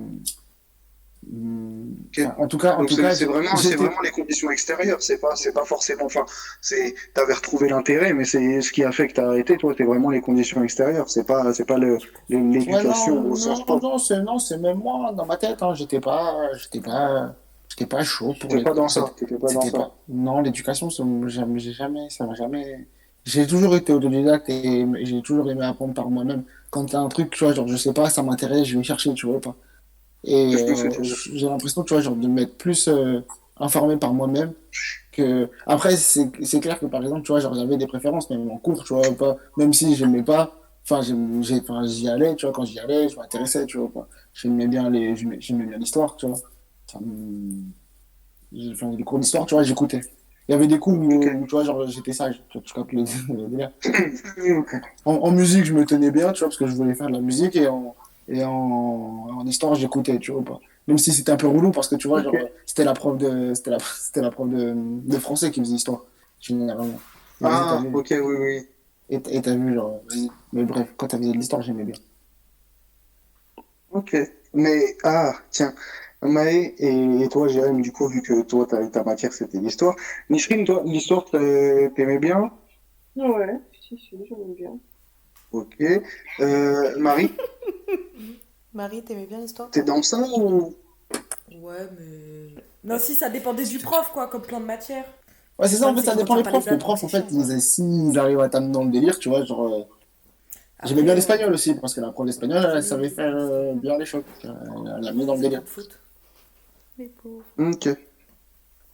En tout cas, en Donc tout c'est cas, c'est vraiment, c'est j'étais- vraiment les conditions extérieures. C'est pas, c'est pas forcément. Enfin, c'est, t'avais retrouvé l'intérêt, mais c'est ce qui a fait que t'as arrêté. Toi, c'est vraiment les conditions extérieures. C'est pas, c'est pas Ouais, l'éducation non, au sens non, c'est non, c'est même moi dans ma tête. Hein, j'étais pas, j'étais pas, j'étais pas chaud pour T'étais pas dans ça. T'étais pas dans ça. pas. Non, l'éducation, jamais, j'ai jamais, ça m'a jamais. J'ai toujours été autodidacte et j'ai toujours aimé apprendre par moi-même. Quand t'as un truc, tu vois, genre, je sais pas, ça m'intéresse, je vais chercher, tu vois pas. Et Je euh, tu j'ai l'impression, tu vois, genre, de m'être plus euh, informé par moi-même que. Après, c'est clair que par exemple, tu vois, genre, j'avais des préférences, même en cours, tu vois, pas. Même si j'aimais pas, enfin, j'y allais, tu vois, quand j'y allais, je m'intéressais, tu vois. J'aimais bien les, j'aimais bien l'histoire, tu vois. Enfin, les cours d'histoire, tu vois, j'écoutais. Il y avait des cours où, tu vois, genre, j'étais sage. Tu, tu captes le. *laughs* *laughs* En, en musique, je me tenais bien, tu vois, parce que je voulais faire de la musique, et en, et en, en histoire, j'écoutais, tu vois, pas. Même si c'était un peu relou, parce que, tu vois, genre, c'était la prof de, c'était la, *laughs* c'était la prof de, de français qui faisait histoire, généralement. Ah, vu. ok, oui, oui. Et t'as vu, genre, vas-y. Mais bref, quand t'as faisait de l'histoire, j'aimais bien. Ok. Mais, ah, tiens. Maë et, et toi, Jérém, du coup, vu que toi, ta, ta matière, c'était l'histoire. Nishrine, toi, l'histoire, t'aimais bien? Ouais, si, si, j'aime bien. Ok. Euh, Marie, *laughs* Marie, t'aimais bien l'histoire? t'es dans ça ou? Ouais, mais. Non, si, ça dépendait du prof, quoi, comme plan de matière. Ouais, c'est ça, en fait, ça dépend des profs. les profs, en fait, ils, s'ils arrivent à t'amener dans le délire, tu vois, genre, euh, j'aimais bien l'espagnol aussi, parce que la prof d'espagnol, elle savait faire euh, bien les choses. Elle elle a mis dans le délire. Ok.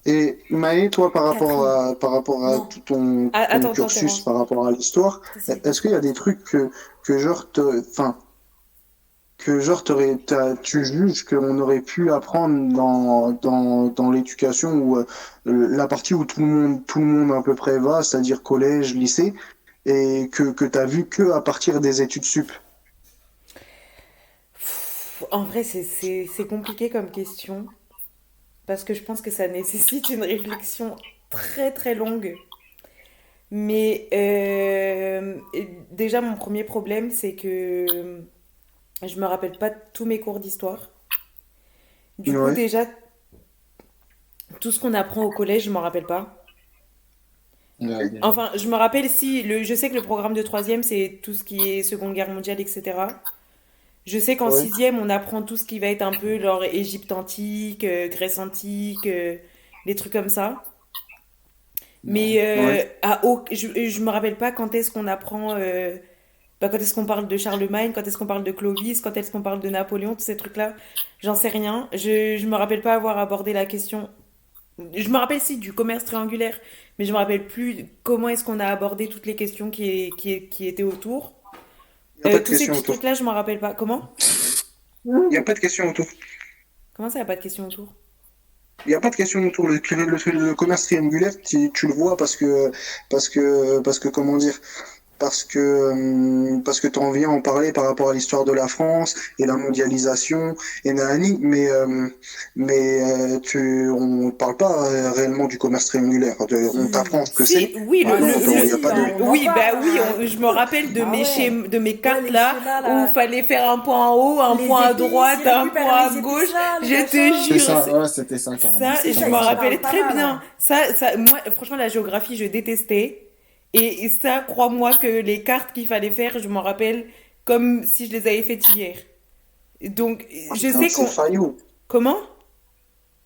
Et Maë, toi, par rapport à, par rapport à tout ton, Ah, ton attends, cursus, par rapport à l'histoire, est-ce qu'il y a des trucs que, que genre, te, enfin, que genre, tu juges qu'on aurait pu apprendre dans, dans, dans l'éducation ou euh, la partie où tout le monde, tout le monde à peu près va, c'est-à-dire collège, lycée, et que, que t'as vu que à partir des études sup? En vrai, c'est compliqué comme question. Parce que je pense que ça nécessite une réflexion très très longue. Mais euh, déjà, mon premier problème, c'est que je me rappelle pas tous mes cours d'histoire. Du coup, déjà, tout ce qu'on apprend au collège, je m'en rappelle pas. Ouais. Enfin, je me rappelle si, le, je sais que le programme de troisième, c'est tout ce qui est Seconde Guerre mondiale, etc. Je sais qu'en Ouais. sixième, on apprend tout ce qui va être un peu genre Égypte antique, euh, Grèce antique, euh, les trucs comme ça. Mais euh, Ouais. à au- je, je me rappelle pas quand est-ce qu'on apprend, euh, bah, quand est-ce qu'on parle de Charlemagne, quand est-ce qu'on parle de Clovis, quand est-ce qu'on parle de Napoléon, tous ces trucs-là. J'en sais rien. Je, je me rappelle pas avoir abordé la question. Je me rappelle si du commerce triangulaire, mais je me rappelle plus comment est-ce qu'on a abordé toutes les questions qui, qui, qui étaient autour. Il n'y a Euh, pas de tous ces question petits autour. trucs-là, je me rappelle pas. Comment? Il n'y a pas de question autour. Comment ça, y a pas de question autour? Il n'y a pas de question autour. Le, le, le- le commerce triangulaire, tu, tu le vois parce que, parce que, parce que, comment dire, parce que, hum, parce que tu en viens en parler par rapport à l'histoire de la France et la mondialisation et nanani, mais, euh, mais euh, tu, on parle pas euh, réellement du commerce triangulaire. De- on t'apprend ce que Si, c'est. oui, le, Ouais, le- si, le- il y a pas de- on en oui, bah oui, on- je me rappelle de Ah mes ouais. schémas, de mes cartes là, schémas, où il fallait faire un point en haut, un Les point à droite, un point à les gauche. Je te jure, ça, ouais, c'était ça, carrément. Ça, je me rappelle très bien. Ça, ça, moi, franchement, la géographie, je détestais. Et, et ça, crois-moi que les cartes qu'il fallait faire, je m'en rappelle comme si je les avais faites hier. Donc, je Putain, sais qu'on... faillot. Comment?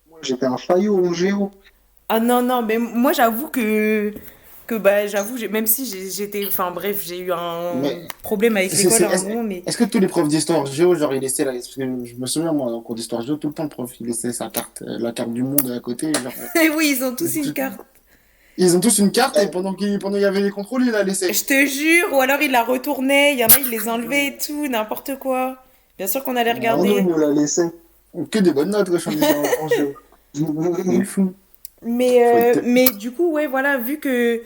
Moi, j'étais un faillot en géo. Ah non, non, mais moi, j'avoue que... Que bah, j'avoue, même si j'étais... Enfin, bref, j'ai eu un Mais- problème avec l'école à un est-ce- moment, mais... Est-ce que tous les profs d'histoire géo, genre, ils laissaient la... parce que je me souviens, moi, en cours d'histoire géo, tout le temps, le prof, il laissait sa carte, euh, la carte du monde à côté, genre, Et *laughs* oui, ils ont tous une carte. Ils ont tous une carte, et pendant qu'il pendant qu'il y avait les contrôles, il la laissait. Je te jure, ou alors ils la retournaient, il y en a, ils les enlevaient et tout, n'importe quoi. Bien sûr qu'on allait Ah non, regarder. il nous l'a laissé. Que des bonnes notes, wesh, en *laughs* en- en fou. Mais, euh, mais du coup, ouais, voilà, vu que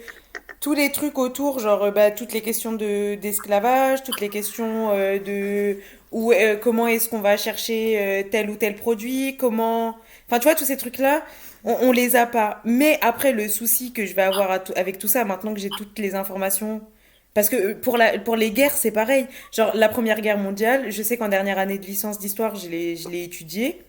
tous les trucs autour, genre euh, bah, toutes les questions de d'esclavage, toutes les questions euh, de où, euh, comment est-ce qu'on va chercher euh, tel ou tel produit, comment... Enfin, tu vois, tous ces trucs-là, on, les a pas. Mais après, le souci que je vais avoir avec tout ça, maintenant que j'ai toutes les informations... Parce que euh, pour, la, pour les guerres, c'est pareil. Genre, la Première Guerre mondiale, je sais qu'en dernière année de licence d'histoire, je l'ai je l'ai étudié.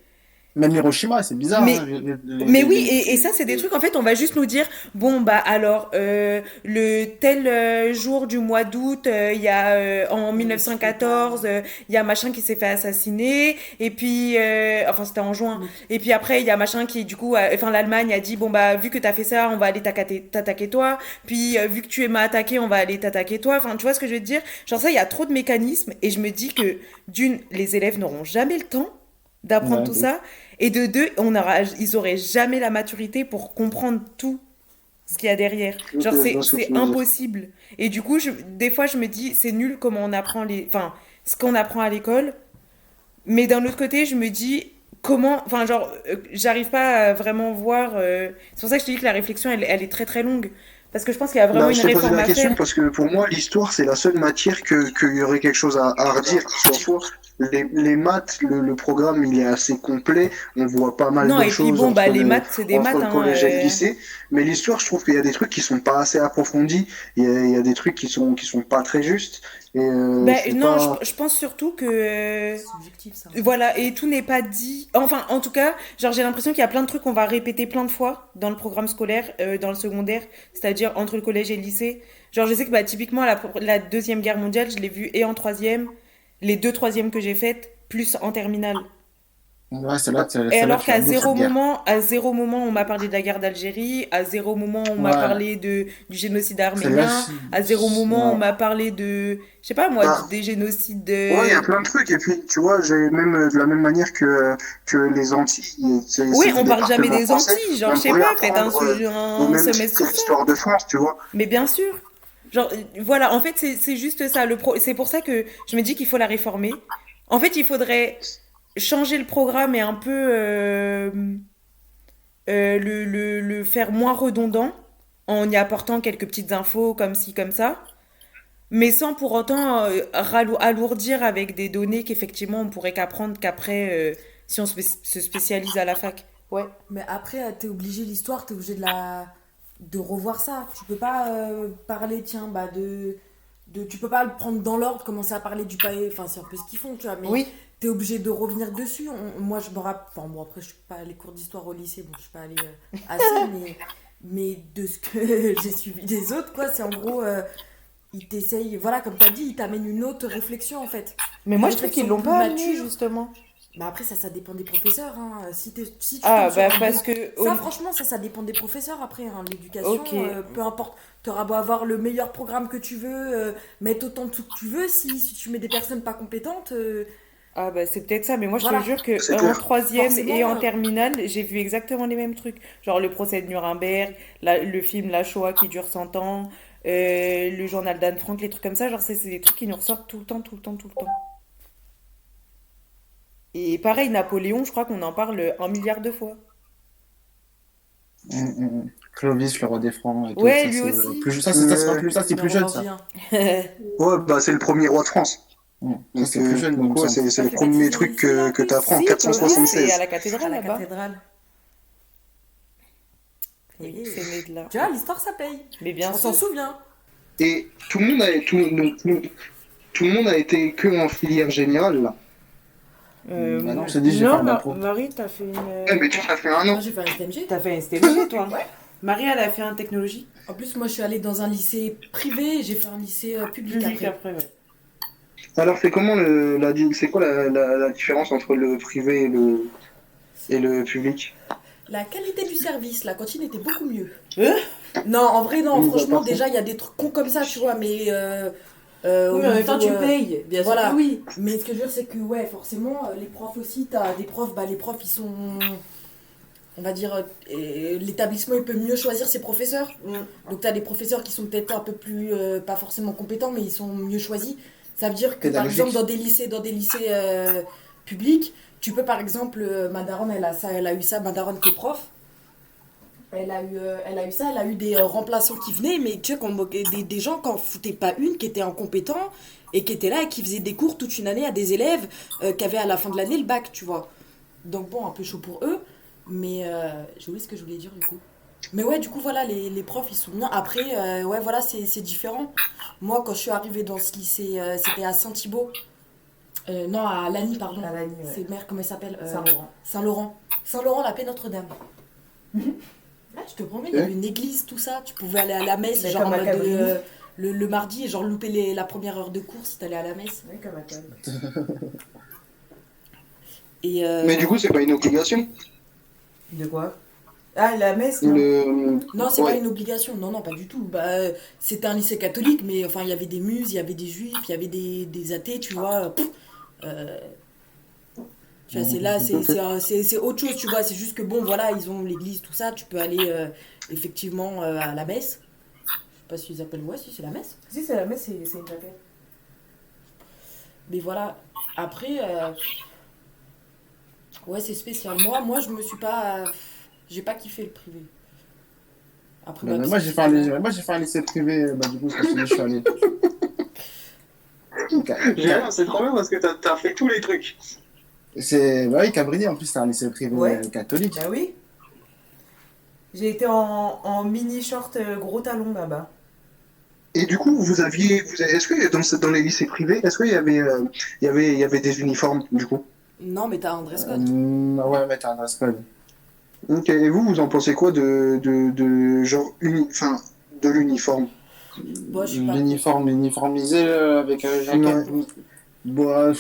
Même Hiroshima, c'est bizarre. Mais- hein, les- les- Mais les- oui, et, et ça, c'est des trucs, en fait, on va juste nous dire, bon, bah alors, euh, le tel euh, jour du mois d'août, euh, il y a, en 1914, euh, il y a machin qui s'est fait assassiner, et puis, enfin, c'était en juin, et puis après, il y a machin qui, du coup, a- enfin, l'Allemagne a dit, bon, bah, vu que t'as fait ça, on va aller t'attaquer toi, puis, vu que tu m'as attaqué, on va aller t'attaquer toi, enfin, tu vois ce que je veux dire? Genre ça, il y a trop de mécanismes, et je me dis que, d'une, les élèves n'auront jamais le temps d'apprendre Ouais, tout ça, et de deux, on aura, ils auraient jamais la maturité pour comprendre tout ce qu'il y a derrière. Genre, c'est, impossible. Et du coup, je, des fois, je me dis, c'est nul comment on apprend les, enfin, ce qu'on apprend à l'école. Mais d'un autre côté, je me dis, comment, enfin, genre, euh, j'arrive pas à vraiment voir. euh, C'est pour ça que je te dis que la réflexion, elle, elle est très très longue. Parce que je pense qu'il y a vraiment Bah, une je t'ai posé réforme la à question faire. parce que pour moi, l'histoire, c'est la seule matière que qu'il y aurait quelque chose à, à redire. Soit les, les maths, le, le programme, il est assez complet. On voit pas mal Non, de et puis choses bon, bah, les le- maths, c'est des maths, le hein, collège et euh, le lycée. Mais l'histoire, je trouve qu'il y a des trucs qui sont pas assez approfondis. Il y a, il y a des trucs qui sont qui sont pas très justes. Et euh, Bah, non, pas- je, je pense surtout que. C'est subjectif ça. Voilà, et tout n'est pas dit. Enfin, en tout cas, genre j'ai l'impression qu'il y a plein de trucs qu'on va répéter plein de fois dans le programme scolaire, euh, dans le secondaire, c'est-à-dire entre le collège et le lycée. Genre je sais que bah, typiquement la, la deuxième guerre mondiale, je l'ai vue et en troisième, les deux troisièmes que j'ai faites, plus en terminale. Ouais, là, Et alors qu'à zéro moment, à zéro moment, on m'a parlé de la guerre d'Algérie, à zéro moment, on m'a Ouais. parlé de, du génocide arménien, à zéro moment, on m'a parlé de, je sais pas moi, Ah. des génocides de... Ouais, il y a plein de trucs. Et puis, tu vois, j'ai même euh, de la même manière que, que les Antilles. Oui, on parle jamais des français. Antilles, genre on je sais pas, faites un, apprendre, su- Au un même semestre l'histoire de France, tu vois. Mais bien sûr. Genre, euh, voilà, en fait, c'est c'est juste ça. Le pro... C'est pour ça que je me dis qu'il faut la réformer. En fait, il faudrait changer le programme et un peu euh, euh, le, le, le faire moins redondant en y apportant quelques petites infos comme ci, comme ça. Mais sans pour autant euh, alourdir avec des données qu'effectivement on pourrait qu'apprendre qu'après, euh, si on se spé- se spécialise à la fac. Ouais. Mais après, t'es obligé, l'histoire, t'es obligé de la de revoir ça. Tu peux pas parler, tiens, bah de, de. Tu peux pas le prendre dans l'ordre, commencer à parler du paillet. Enfin, c'est un peu ce qu'ils font, tu vois. Mais Oui. T'es obligé de revenir dessus. On- moi, je me rappelle. Enfin, bon, après, je suis pas allée cours d'histoire au lycée, bon, je suis pas allée euh, assez, *laughs* mais Mais de ce que *laughs* j'ai suivi des autres, quoi, c'est en gros, euh, ils t'essayent, voilà, comme tu as dit, ils t'amènent une autre réflexion en fait. Mais moi, je trouve qu'ils l'ont pas amené, justement. Mais après, ça, ça dépend des professeurs. Hein. Si, t'es- si tu Ah, bah, parce que. Ça, franchement, ça, ça dépend des professeurs après. hein. L'éducation, Ok. euh, peu importe. Tu auras beau avoir le meilleur programme que tu veux, euh, mettre autant de sous que tu veux. Si, si tu mets des personnes pas compétentes, euh, Ah, bah, c'est peut-être ça. Mais moi, je Voilà. te jure que en clair. troisième Forcément, et en terminale, j'ai vu exactement les mêmes trucs. Genre le procès de Nuremberg, la- le film La Shoah qui dure 100 ans, euh, le journal d'Anne Frank, les trucs comme ça. Genre, c'est des trucs qui nous ressortent tout le temps, tout le temps, tout le temps. Et pareil, Napoléon, je crois qu'on en parle un milliard de fois. Hum, hum, hum. Clovis, le roi des Francs. Et tout, Ouais, ça, lui aussi. Plus, ça, c'est, ça, c'est pas plus, ça, c'est il plus jeune, ça. rien. *laughs* Ouais, bah, c'est le premier roi de France. Donc, c'est plus euh, jeune, donc, c'est c'est le premier truc que, que t'apprends en Si, c'est 476. à la À cathédrale la là-bas. cathédrale. Oui, Et- c'est né de là. Tu vois, l'histoire, ça paye. Mais bien On s'en souvient. Et tout le monde a, tout, donc, tout, tout le monde a été que en filière générale, là. Euh, Bah non, moi- dit, j'ai fait Ma- impro. Marie, t'as fait une. Ouais, mais tu as fait un Moi, an. j'ai fait un STMG. T'as fait un STMG, toi Marie, elle a fait un technologie En plus, moi, je suis allée dans un lycée privé. J'ai fait un lycée euh, public public après. après, ouais. Alors, c'est comment le, la, c'est quoi la, la, la différence entre le privé et le, et le public? La qualité du service, la cantine était beaucoup mieux. Hein? Non, en vrai, non. Oui, bah, franchement, déjà, il y a des trucs cons comme ça, tu vois, mais. Euh, euh, Oui, au mais en même temps, tu euh, payes. Bien sûr voilà. que oui. Mais ce que je veux dire, c'est que, ouais, forcément, euh, les profs aussi, t'as des profs, bah, les profs, ils sont. On va dire, euh, l'établissement, il peut mieux choisir ses professeurs. Mm. Donc, t'as des professeurs qui sont peut-être un peu plus, euh, pas forcément compétents, mais ils sont mieux choisis. Ça veut dire que, par exemple, dans des lycées, dans des lycées euh, publics, tu peux, par exemple, euh, ma daronne, elle a, ça, elle a eu ça, ma daronne qui est prof. Elle a, eu, euh, elle a eu ça, elle a eu des euh, remplaçants qui venaient, mais tu sais, qu'on moquait- des, des gens qui n'en foutaient pas une, qui étaient incompétents et qui étaient là et qui faisaient des cours toute une année à des élèves qui avaient à la fin de l'année le bac, tu vois. Donc bon, un peu chaud pour eux, mais j'ai oublié ce que je voulais dire du coup. Mais ouais, du coup, voilà, les, les profs, ils sont bien. Après, euh, ouais, voilà, c'est c'est différent. Moi, quand je suis arrivée dans ce lycée, euh, c'était à Saint-Thibault. Euh, non, à Lagny, pardon. À Lagny, ouais. C'est mère, comment elle s'appelle Euh, Saint-Laurent. Saint-Laurent. Saint-Laurent, la paix Notre-Dame. Ah, je te promets, il y avait une église, tout ça. Tu pouvais aller à la messe, genre en mode euh, le, le mardi, et genre louper les- la première heure de cours si t'allais à la messe. Oui, comme à. Et euh, Mais du coup, c'est pas une obligation? De quoi? Ah, la messe, non Le... non, c'est Ouais. pas une obligation. Non, non, pas du tout. Bah, c'était un lycée catholique, mais enfin, il y avait des muses, il y avait des juifs, il y avait des, des athées, tu vois. Pff, euh, tu vois, c'est là, c'est- autre chose, tu vois. C'est juste que bon, voilà, ils ont l'église, tout ça. Tu peux aller euh, effectivement euh, à la messe. Je sais pas s'ils appellent, ouais, si c'est la messe. Si, c'est la messe, c'est c'est une jaquette. Mais voilà, après, euh, ouais, c'est spécial. Moi, moi, je me suis pas. J'ai pas kiffé le privé. Après, bah, moi, j'ai fait, un lycée- moi, j'ai fait un lycée privé, bah, du coup, c'est parce que je suis allé. *laughs* C'est trop bien parce que t'as as fait tous les trucs. C'est, bah oui, Cabrini, en plus, c'est un lycée privé Ouais. euh, catholique. Bah oui. J'ai été en, en mini short euh, gros talon là-bas. Et du coup, vous aviez, vous avez- est-ce que dans, dans les lycées privés, est-ce qu'il y avait, euh, il y avait, il y avait des uniformes du coup? Non, mais t'as un dress code. Ouais, mais t'as un dress code. Ok. Et vous, vous en pensez quoi de, de, de genre uni, enfin, de l'uniforme? Bon. L'uniforme uniformisé euh, avec un jaquette. Bah,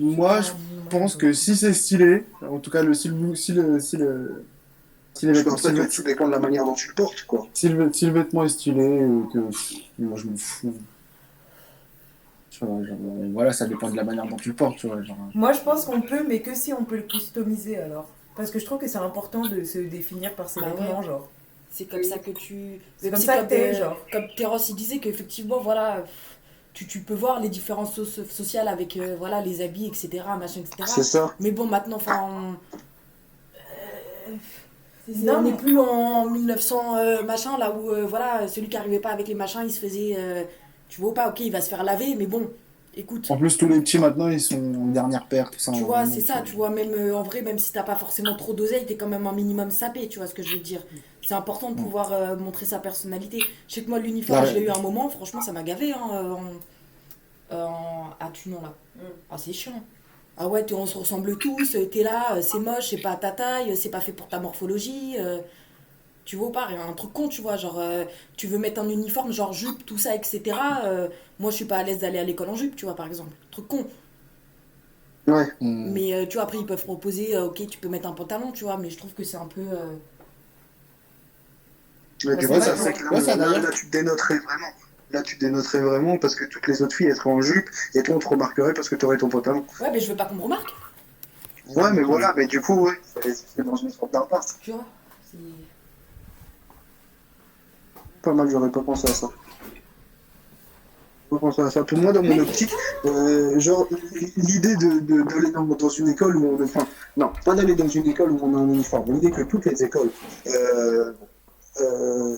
moi, je pense que si c'est stylé, en tout cas, le, si, le, si, le, si, le, si, les vêtements, le, tout dépend de la manière dont tu le portes, quoi. si le- si le vêtement est stylé, que moi je me fous. Genre, voilà, ça dépend de la manière dont tu le portes, tu vois. Genre, Moi, je pense qu'on peut, mais que si on peut le customiser alors. Parce que je trouve que c'est important de se définir par ses Bah vêtements, ouais. genre. C'est comme ça que tu. C'est comme ça que t'es, euh, genre. Comme Terence, il disait qu'effectivement, voilà. Tu, tu peux voir les différences so- sociales avec euh, voilà, les habits, etc. Machin, etc. C'est ça. Mais bon, maintenant, enfin. on- C'est- Non, on mais- n'est plus en 1900 euh, machin là où euh, voilà celui qui arrivait pas avec les machins il se faisait euh, tu vois pas ok il va se faire laver mais bon écoute En plus, tous les petits maintenant, ils sont en dernière paire, tout ça. tu vois c'est ça tu vois même euh, en vrai même si t'as pas forcément trop d'oseille t'es quand même un minimum sapé tu vois ce que je veux dire c'est important de pouvoir euh, montrer sa personnalité je sais que moi l'uniforme je l'ai eu un moment franchement ça m'a gavé hein, euh, en, en- à Tunon là Mm. ah c'est chiant ah ouais, on se ressemble tous, t'es là, c'est moche, c'est pas à ta taille, c'est pas fait pour ta morphologie. euh, Tu vois ou pas, un truc con, tu vois, genre, euh, tu veux mettre un uniforme, genre jupe, tout ça, etc. euh, moi, je suis pas à l'aise d'aller à l'école en jupe, tu vois, par exemple. Truc con. Ouais. Mais euh, tu vois, après, ils peuvent proposer, euh, ok, tu peux mettre un pantalon, tu vois, mais je trouve que c'est un peu. euh, Mais du Ouais, coup, ça- ça fait que là, ouais, ça, là, tu te dénoterais vraiment. Là, tu te dénoterais vraiment parce que toutes les autres filles elles seraient en jupe et toi, on te remarquerait parce que tu aurais ton pantalon. Ouais, mais je veux pas qu'on me remarque, Ouais, mais voilà, mais du coup, ouais, c'est c'est dans une sorte d'impasse. tu vois. C'est- Pas mal, j'aurais pas pensé à ça. Pas pensé à ça. Pour moi, dans mon optique, euh, genre, l'idée de, de- d'aller dans, dans une école où on. Enfin, non, pas d'aller dans une école où on a un uniforme. L'idée que toutes les écoles euh, euh,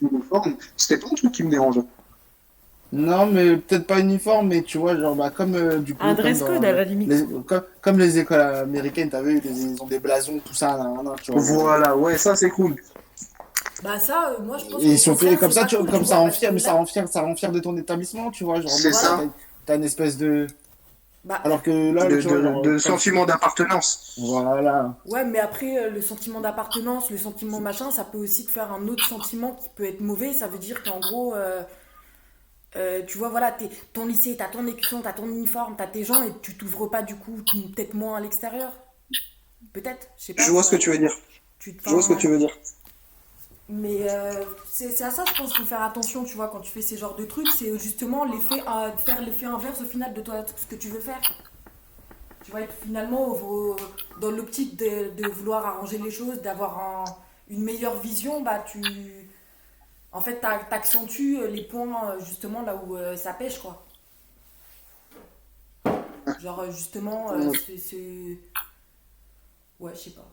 l'uniforme, c'était pas un truc qui me dérangeait. Non, mais peut-être pas uniforme, mais tu vois, genre, bah, comme euh, du coup. Un dans- code à la limite. les- comme, comme les écoles américaines, t'as vu, ils ils ont des blasons, tout ça, tu vois. Voilà, ouais, ça c'est cool. Bah, ça, euh, moi, je pense Et ils sont comme ça, tu comme ça rend fier, mais ça rend fier, ça rend fier de ton établissement, tu vois. Genre, C'est voilà, ça. t'as- T'as une espèce de. Bah, Alors que là, De, vois, de- genre, de comme- sentiment d'appartenance. Voilà. Ouais, mais après, euh, le sentiment d'appartenance, le sentiment machin, ça peut aussi te faire un autre sentiment qui peut être mauvais. Ça veut dire qu'en gros, euh, euh, tu vois, voilà, t'es, ton lycée, t'as ton écusson, t'as ton uniforme, t'as tes gens et tu t'ouvres pas du coup peut-être moins à l'extérieur. Peut-être, je sais pas. Je vois ce que tu veux dire. Tu te- Je vois ce que tu veux dire. Mais euh, c'est à ça, je pense qu'il faut faire attention, tu vois, quand tu fais ces genres de trucs, c'est justement l'effet, euh, faire l'effet inverse au final de toi, ce que tu veux faire. Tu vois, finalement dans l'optique de, de vouloir arranger les choses, d'avoir un- une meilleure vision, bah tu. En fait, t'a- t'accentues les points euh, justement là où euh, ça pêche, quoi. Genre, justement, c'est. Ouais, je sais pas.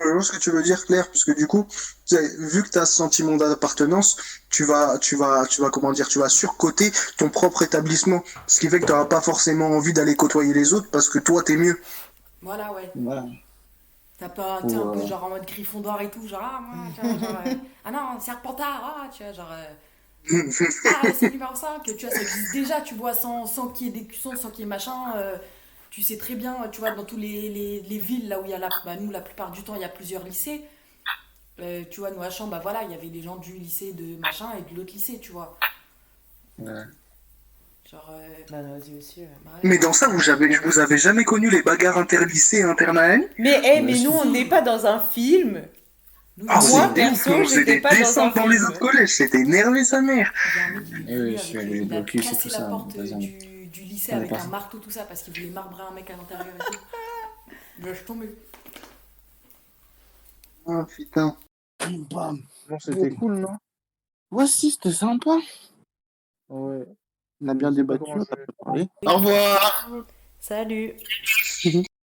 Je vois ce que tu veux dire, Claire, parce que du coup, vu que tu as ce sentiment d'appartenance, tu vas, tu vas, tu vas, comment dire, tu vas surcoter ton propre établissement, ce qui fait que tu n'auras pas forcément envie d'aller côtoyer les autres parce que toi, t'es mieux. Voilà, ouais. Voilà. T'as pas tu sais, un peu Ouais. genre en mode Gryffondor et tout, genre ah, moi, genre, euh, *laughs* ah non, Serpentard, ah, tu vois, genre euh, *laughs* ah, c'est le numéro 5, tu vois, ça existe déjà, tu vois, sans, sans qu'il y ait des cuissons, sans qu'il y ait machin, euh, tu sais très bien, tu vois, dans tous les, les, les villes là où il y a la, bah, nous la plupart du temps il y a plusieurs lycées, euh, tu vois, nous à Champs, bah voilà, il y avait des gens du lycée de machin et de l'autre lycée, tu vois, Ouais. genre, euh, Bah, vas-y aussi. ouais. bah, ouais. Mais dans ça, vous avez, vous avez jamais connu les bagarres interlycées et internaennes Mais, eh, mais Ouais, nous, on n'est pas dans un film. Nous, Ah, Moi, a- c'est perso, j'étais pas dans un dans, les film. autres collèges, c'était énervé sa mère. Eh oui, je suis euh, allé cassé tout ça, porte euh, du, du lycée avec un marteau, tout ça, parce qu'il voulait marbrer un mec à l'intérieur et tout. *laughs* Je suis tombée. Ah, putain. Bam. Bon, c'était cool, non? Ouais, si, c'était sympa. Ouais. On a bien Je débattu, comment on a c'est. parlé. Au revoir. Salut. *laughs*